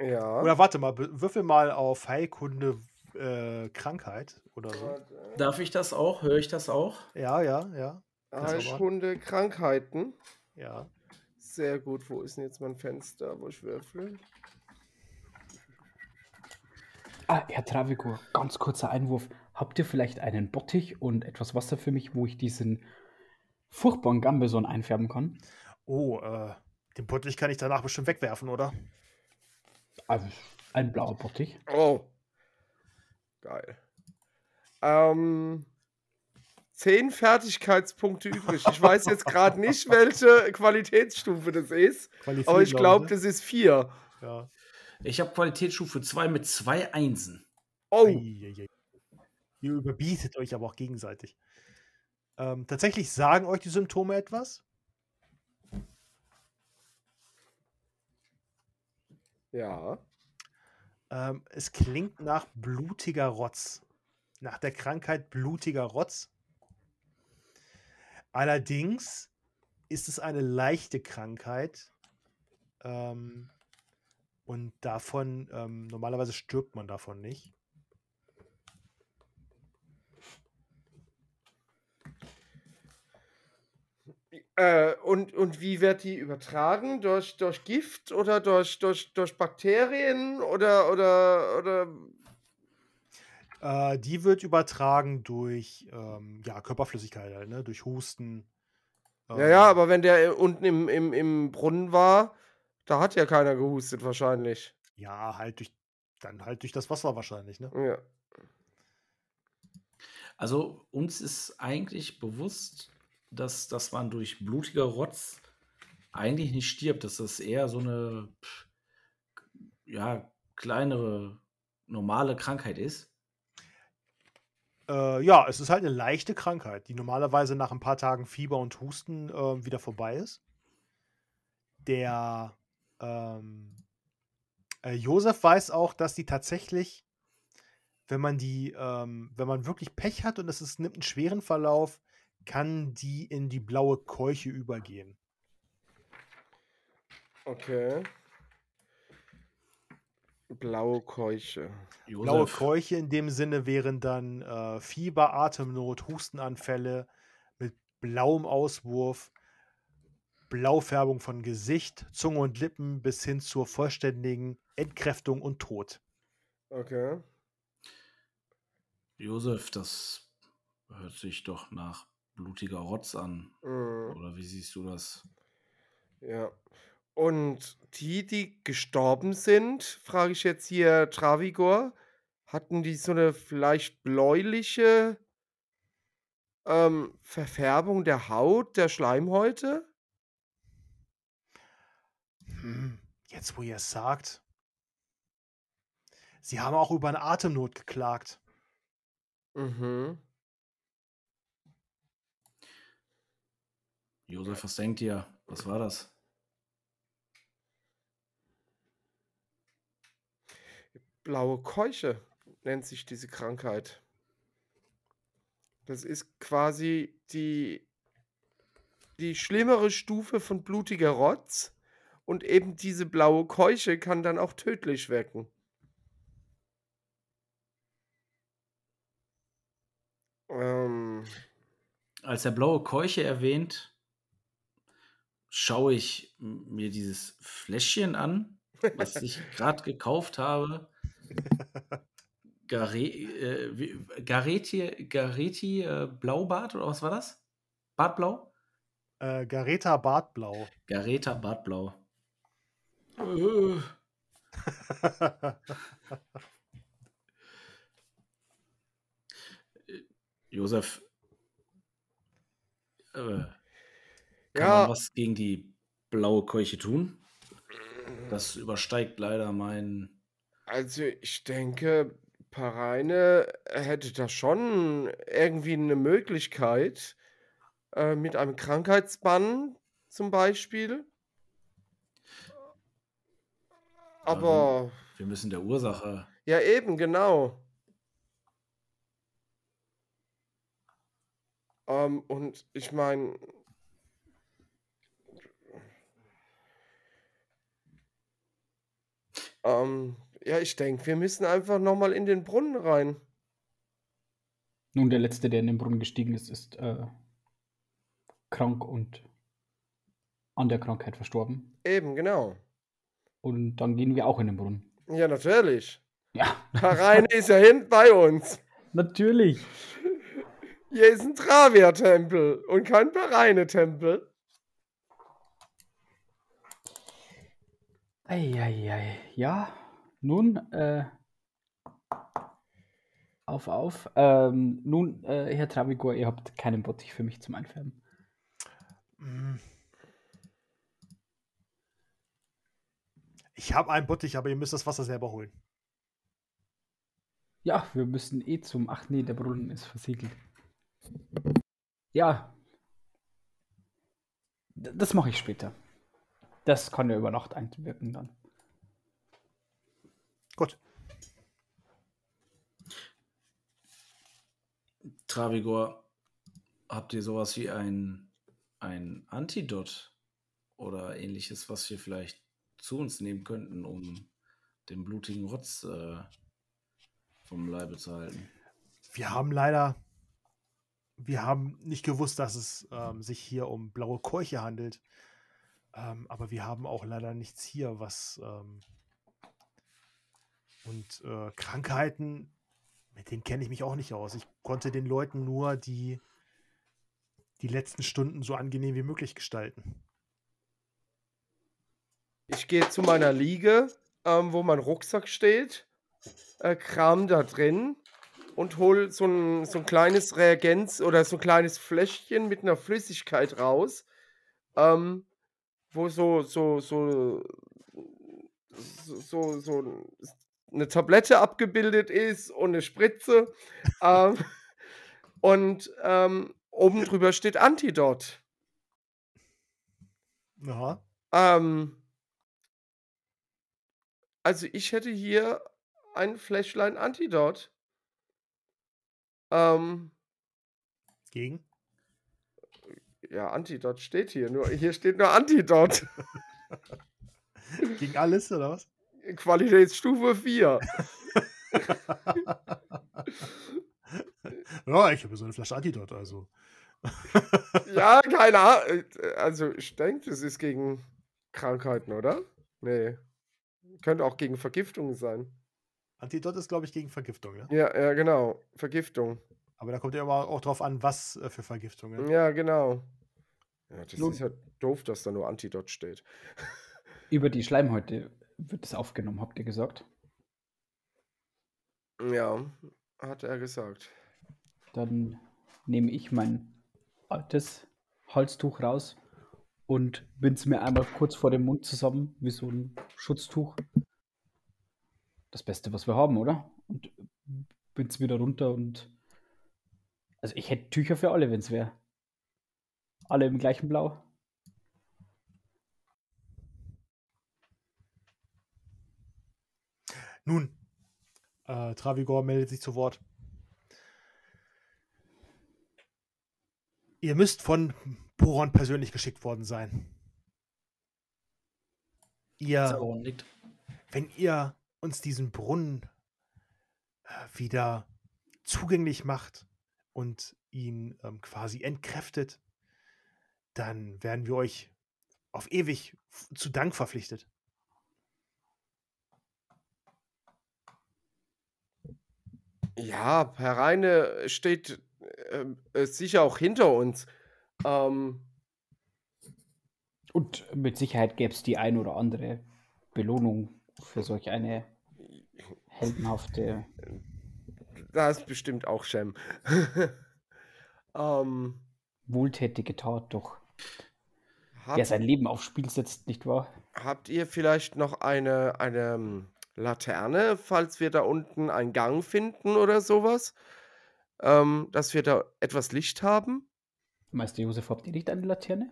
Ja. Oder warte mal, würfel mal auf Heilkunde äh, Krankheit oder so. Darf ich das auch? Höre ich das auch? Ja, ja, ja. Heilkunde Krankheiten. ja. Sehr gut. Wo ist denn jetzt mein Fenster, wo ich würfel? Ah, Herr Travigur, ganz kurzer Einwurf. Habt ihr vielleicht einen Bottich und etwas Wasser für mich, wo ich diesen furchtbaren Gambison einfärben kann? Oh, äh, den Bottich kann ich danach bestimmt wegwerfen, oder? Also ein blauer Bottich. Oh. Geil. Ähm, zehn Fertigkeitspunkte übrig. Ich weiß jetzt gerade nicht, welche Qualitätsstufe das ist, Quali aber ich glaub glaube, ne? das ist vier. Ja. Ich habe Qualitätsstufe 2 mit zwei Einsen. Oh, Eieiei. Ihr überbietet euch aber auch gegenseitig. Ähm, tatsächlich sagen euch die Symptome etwas. Ja. Ähm, es klingt nach blutiger Rotz. Nach der Krankheit blutiger Rotz. Allerdings ist es eine leichte Krankheit. Ähm, und davon, ähm, normalerweise stirbt man davon nicht. Äh, und, und wie wird die übertragen? Durch, durch Gift oder durch, durch, durch Bakterien oder, oder, oder Äh, die wird übertragen durch ähm, ja, Körperflüssigkeit, halt, ne? durch Husten. Ja, ja, ähm, aber wenn der äh, unten im, im, im Brunnen war, da hat ja keiner gehustet wahrscheinlich. Ja, halt durch, dann halt durch das Wasser wahrscheinlich, ne? Ja. Also uns ist eigentlich bewusst, dass, dass man durch blutiger Rotz eigentlich nicht stirbt, dass das eher so eine ja, kleinere, normale Krankheit ist. Äh, ja, es ist halt eine leichte Krankheit, die normalerweise nach ein paar Tagen Fieber und Husten äh, wieder vorbei ist. Der ähm, äh, Josef weiß auch, dass die tatsächlich wenn man die, ähm, wenn man wirklich Pech hat und es ist, nimmt einen schweren Verlauf, kann die in die blaue Keuche übergehen. Okay. Blaue Keuche. Blaue Josef, Keuche in dem Sinne wären dann äh, Fieber, Atemnot, Hustenanfälle mit blauem Auswurf, Blaufärbung von Gesicht, Zunge und Lippen bis hin zur vollständigen Entkräftung und Tod. Okay. Josef, das hört sich doch nach blutiger Rotz an. Mhm. Oder wie siehst du das? Ja. Und die, die gestorben sind, frage ich jetzt hier Travigor, hatten die so eine vielleicht bläuliche ähm, Verfärbung der Haut, der Schleimhäute? Hm, jetzt, wo ihr es sagt. Sie haben auch über eine Atemnot geklagt. Mhm. Josef, was denkt ihr? Was war das? Blaue Keuche nennt sich diese Krankheit. Das ist quasi die, die schlimmere Stufe von blutiger Rotz. Und eben diese blaue Keuche kann dann auch tödlich wirken. Ähm, Als er blaue Keuche erwähnt, schaue ich mir dieses Fläschchen an, was ich gerade gekauft habe. Gare äh, Gareti, Gareti äh, Blaubart oder was war das? Bartblau? Äh, Gareta Bartblau. Gareta Bartblau. Äh, Josef, äh, kann Ja. man was gegen die blaue Keuche tun? Das übersteigt leider mein. Also ich denke, Pareine hätte da schon irgendwie eine Möglichkeit äh, mit einem Krankheitsbann zum Beispiel. Aber Wir müssen der Ursache. ja eben, genau. Ähm, und ich meine, ähm, ja, ich denke, wir müssen einfach nochmal in den Brunnen rein. Nun, der Letzte, der in den Brunnen gestiegen ist, ist äh, krank und an der Krankheit verstorben. Eben, genau. Und dann gehen wir auch in den Brunnen. Ja, natürlich. Ja, Pareine ist ja hinten bei uns. natürlich. Hier ist ein Travia-Tempel und kein Pareine-Tempel. Eieiei. Ja, nun, äh, auf, auf. Ähm, nun, äh, Herr Travigor, ihr habt keinen Bottich für mich zum Einfärben. Ich habe einen Bottich, aber ihr müsst das Wasser selber holen. Ja, wir müssen eh zum. Ach nee, der Brunnen ist versiegelt. Ja. D- Das mache ich später. Das kann ja über Nacht einwirken dann. Gut. Travigor, habt ihr sowas wie ein, ein Antidot oder ähnliches, was wir vielleicht zu uns nehmen könnten, um den blutigen Rotz äh, vom Leibe zu halten? Wir haben leider, wir haben nicht gewusst, dass es ähm, sich hier um blaue Keuche handelt. Ähm, aber wir haben auch leider nichts hier, was ähm, und äh, Krankheiten, mit denen kenne ich mich auch nicht aus. Ich konnte den Leuten nur die, die letzten Stunden so angenehm wie möglich gestalten. Ich gehe zu meiner Liege, ähm, wo mein Rucksack steht, äh, kram da drin und hol so ein, so ein kleines Reagenz oder so ein kleines Fläschchen mit einer Flüssigkeit raus, ähm, wo so, so, so, so, so, eine Tablette abgebildet ist und eine Spritze. ähm, und ähm, oben drüber steht Antidot. Aha. Ähm, also ich hätte hier ein Fläschlein Antidot. Ähm, Gegen? Ja, Antidot steht hier. Nur, hier steht nur Antidot. Gegen alles, oder was? Qualitätsstufe 4. ja, ich habe so eine Flasche Antidot, also. Ja, keine Ahnung. Also, ich denke, das ist gegen Krankheiten, oder? Nee. Könnte auch gegen Vergiftungen sein. Antidot ist, glaube ich, gegen Vergiftung, ne? Ja, ja, genau. Vergiftung. Aber da kommt ja immer auch drauf an, was äh, für Vergiftungen. Ja, genau. Ja, das Nun- ist ja doof, dass da nur Antidot steht. Über die Schleimhäute wird es aufgenommen, habt ihr gesagt. Ja, hat er gesagt. Dann nehme ich mein altes Halstuch raus und bind's mir einmal kurz vor dem Mund zusammen, wie so ein Schutztuch. Das Beste, was wir haben, oder? Und bind's wieder runter und. Also, ich hätte Tücher für alle, wenn es wäre. Alle im gleichen Blau. Nun, äh, Travigor meldet sich zu Wort. Ihr müsst von Boron persönlich geschickt worden sein. Ihr, wenn ihr uns diesen Brunnen äh, wieder zugänglich macht und ihn ähm, quasi entkräftet, dann werden wir euch auf ewig zu Dank verpflichtet. Ja, Herr Reine steht ähm, äh, sicher auch hinter uns. Ähm, Und mit Sicherheit gäbe es die ein oder andere Belohnung für solch eine heldenhafte. da ist bestimmt auch Shem. ähm, wohltätige Tat doch, der habt, sein Leben aufs Spiel setzt, nicht wahr? habt ihr vielleicht noch eine, eine ähm, Laterne, falls wir da unten einen Gang finden oder sowas? Ähm, dass wir da etwas Licht haben? Meister Josef, habt ihr nicht eine Laterne?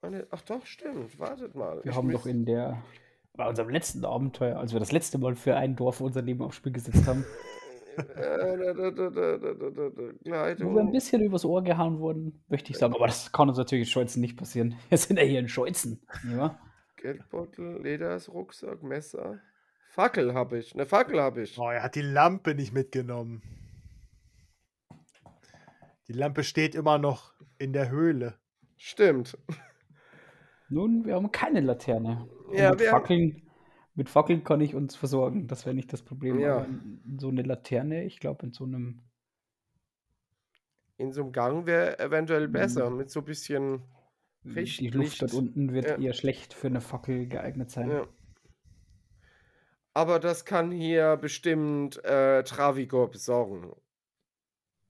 Eine, ach doch, stimmt. Wartet mal. Wir Ich haben doch in der, bei unserem letzten Abenteuer, als wir das letzte Mal für ein Dorf unser Leben aufs Spiel gesetzt haben, Wo wir ein bisschen übers Ohr gehauen wurden, möchte ich sagen. Aber das kann uns natürlich in Scholzen nicht passieren. Wir sind ja hier in Scholzen. Ja. Geldbeutel, Leders, Rucksack, Messer. Fackel habe ich. Eine Fackel habe ich. Oh, er hat die Lampe nicht mitgenommen. Die Lampe steht immer noch in der Höhle. Stimmt. Nun, wir haben keine Laterne. Und ja, wir Fackeln. Haben mit Fackeln kann ich uns versorgen. Das wäre nicht das Problem. Ja. So eine Laterne, ich glaube, in so einem. In so einem Gang wäre eventuell Mhm. besser. Mit so ein bisschen Richt- die Luft dort unten wird Ja. eher schlecht für eine Fackel geeignet sein. Ja. Aber das kann hier bestimmt äh, Travigor besorgen.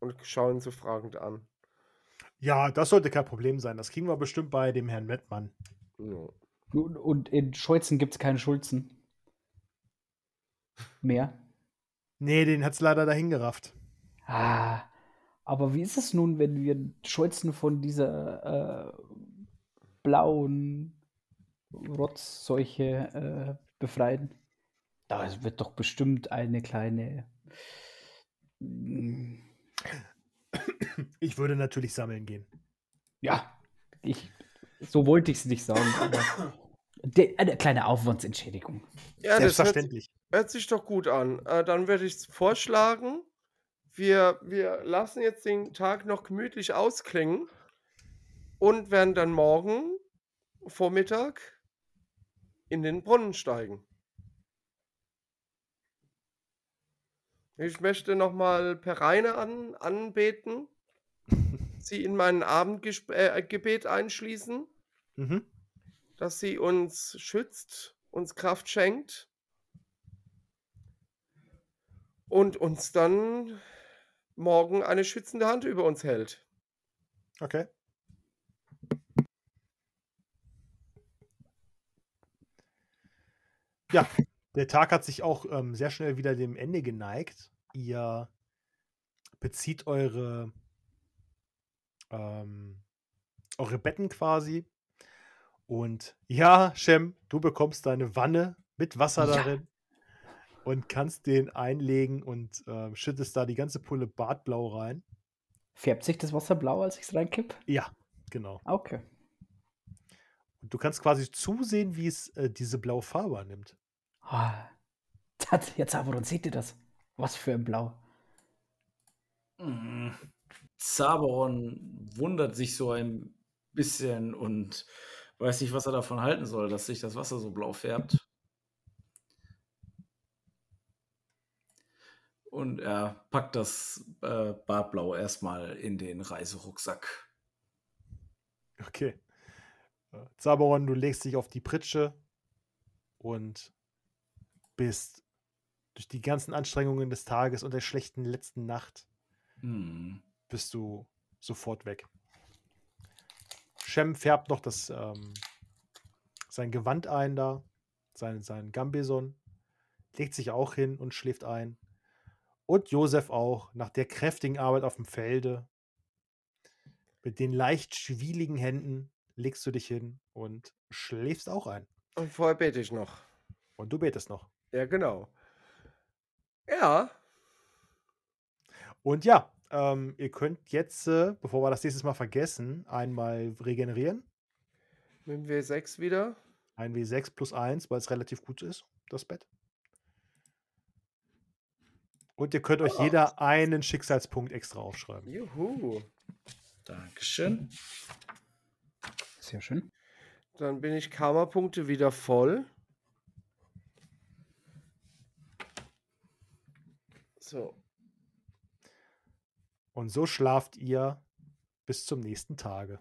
Und schauen so fragend an. Ja, das sollte kein Problem sein. Das kriegen wir bestimmt bei dem Herrn Mettmann. Ja. Und, in Scheuzen gibt es keinen Schulzen. Mehr. Nee, den hat's leider dahin gerafft. Ah, aber wie ist es nun, wenn wir Scheuzen von dieser äh, blauen Rotzseuche äh, befreien? Da wird doch bestimmt eine kleine. mm, Ich würde natürlich sammeln gehen. Ja, ich, so wollte ich es nicht sagen, de, eine kleine Aufwandsentschädigung. Ja, das hört, Selbstverständlich. hört sich doch gut an. Äh, dann würde ich vorschlagen, wir, wir lassen jetzt den Tag noch gemütlich ausklingen und werden dann morgen Vormittag in den Brunnen steigen. Ich möchte nochmal Pereine an, anbeten, sie in mein Abendgebet äh, einschließen, Mhm. Dass sie uns schützt, uns Kraft schenkt und uns dann morgen eine schützende Hand über uns hält. Okay. Ja, der Tag hat sich auch ähm, sehr schnell wieder dem Ende geneigt. Ihr bezieht eure, ähm, eure Betten quasi. Und ja, Shem, du bekommst deine Wanne mit Wasser Ja. darin. und kannst den einlegen und äh, schüttest da die ganze Pulle Bartblau rein. Färbt sich das Wasser blau, als ich es reinkipp? Ja, genau. Ah, Okay. Und du kannst quasi zusehen, wie es äh, diese blaue Farbe annimmt. Ah, das, jetzt aber, und seht ihr das? Was für ein Blau. Mhm. Zaberon wundert sich so ein bisschen und weiß nicht, was er davon halten soll, dass sich das Wasser so blau färbt. Und er packt das äh, Bartblau erstmal in den Reiserucksack. Okay. Zaberon, du legst dich auf die Pritsche und bist durch die ganzen Anstrengungen des Tages und der schlechten letzten Nacht Hm. bist du sofort weg. Shem färbt noch das, ähm, sein Gewand ein da, sein, sein Gambeson, legt sich auch hin und schläft ein. Und Josef auch, nach der kräftigen Arbeit auf dem Felde, mit den leicht schwieligen Händen, legst du dich hin und schläfst auch ein. Und vorher bete ich noch. Und du betest noch. Ja, genau. Ja, Und ja, ähm, ihr könnt jetzt, äh, bevor wir das nächstes Mal vergessen, einmal regenerieren. mit dem W6 wieder. Ein W6 plus 1, weil es relativ gut ist, das Bett. Und ihr könnt euch Ah. jeder einen Schicksalspunkt extra aufschreiben. Juhu. Dankeschön. Sehr schön. Dann bin ich Karma-Punkte wieder voll. So. Und so schlaft ihr bis zum nächsten Tage.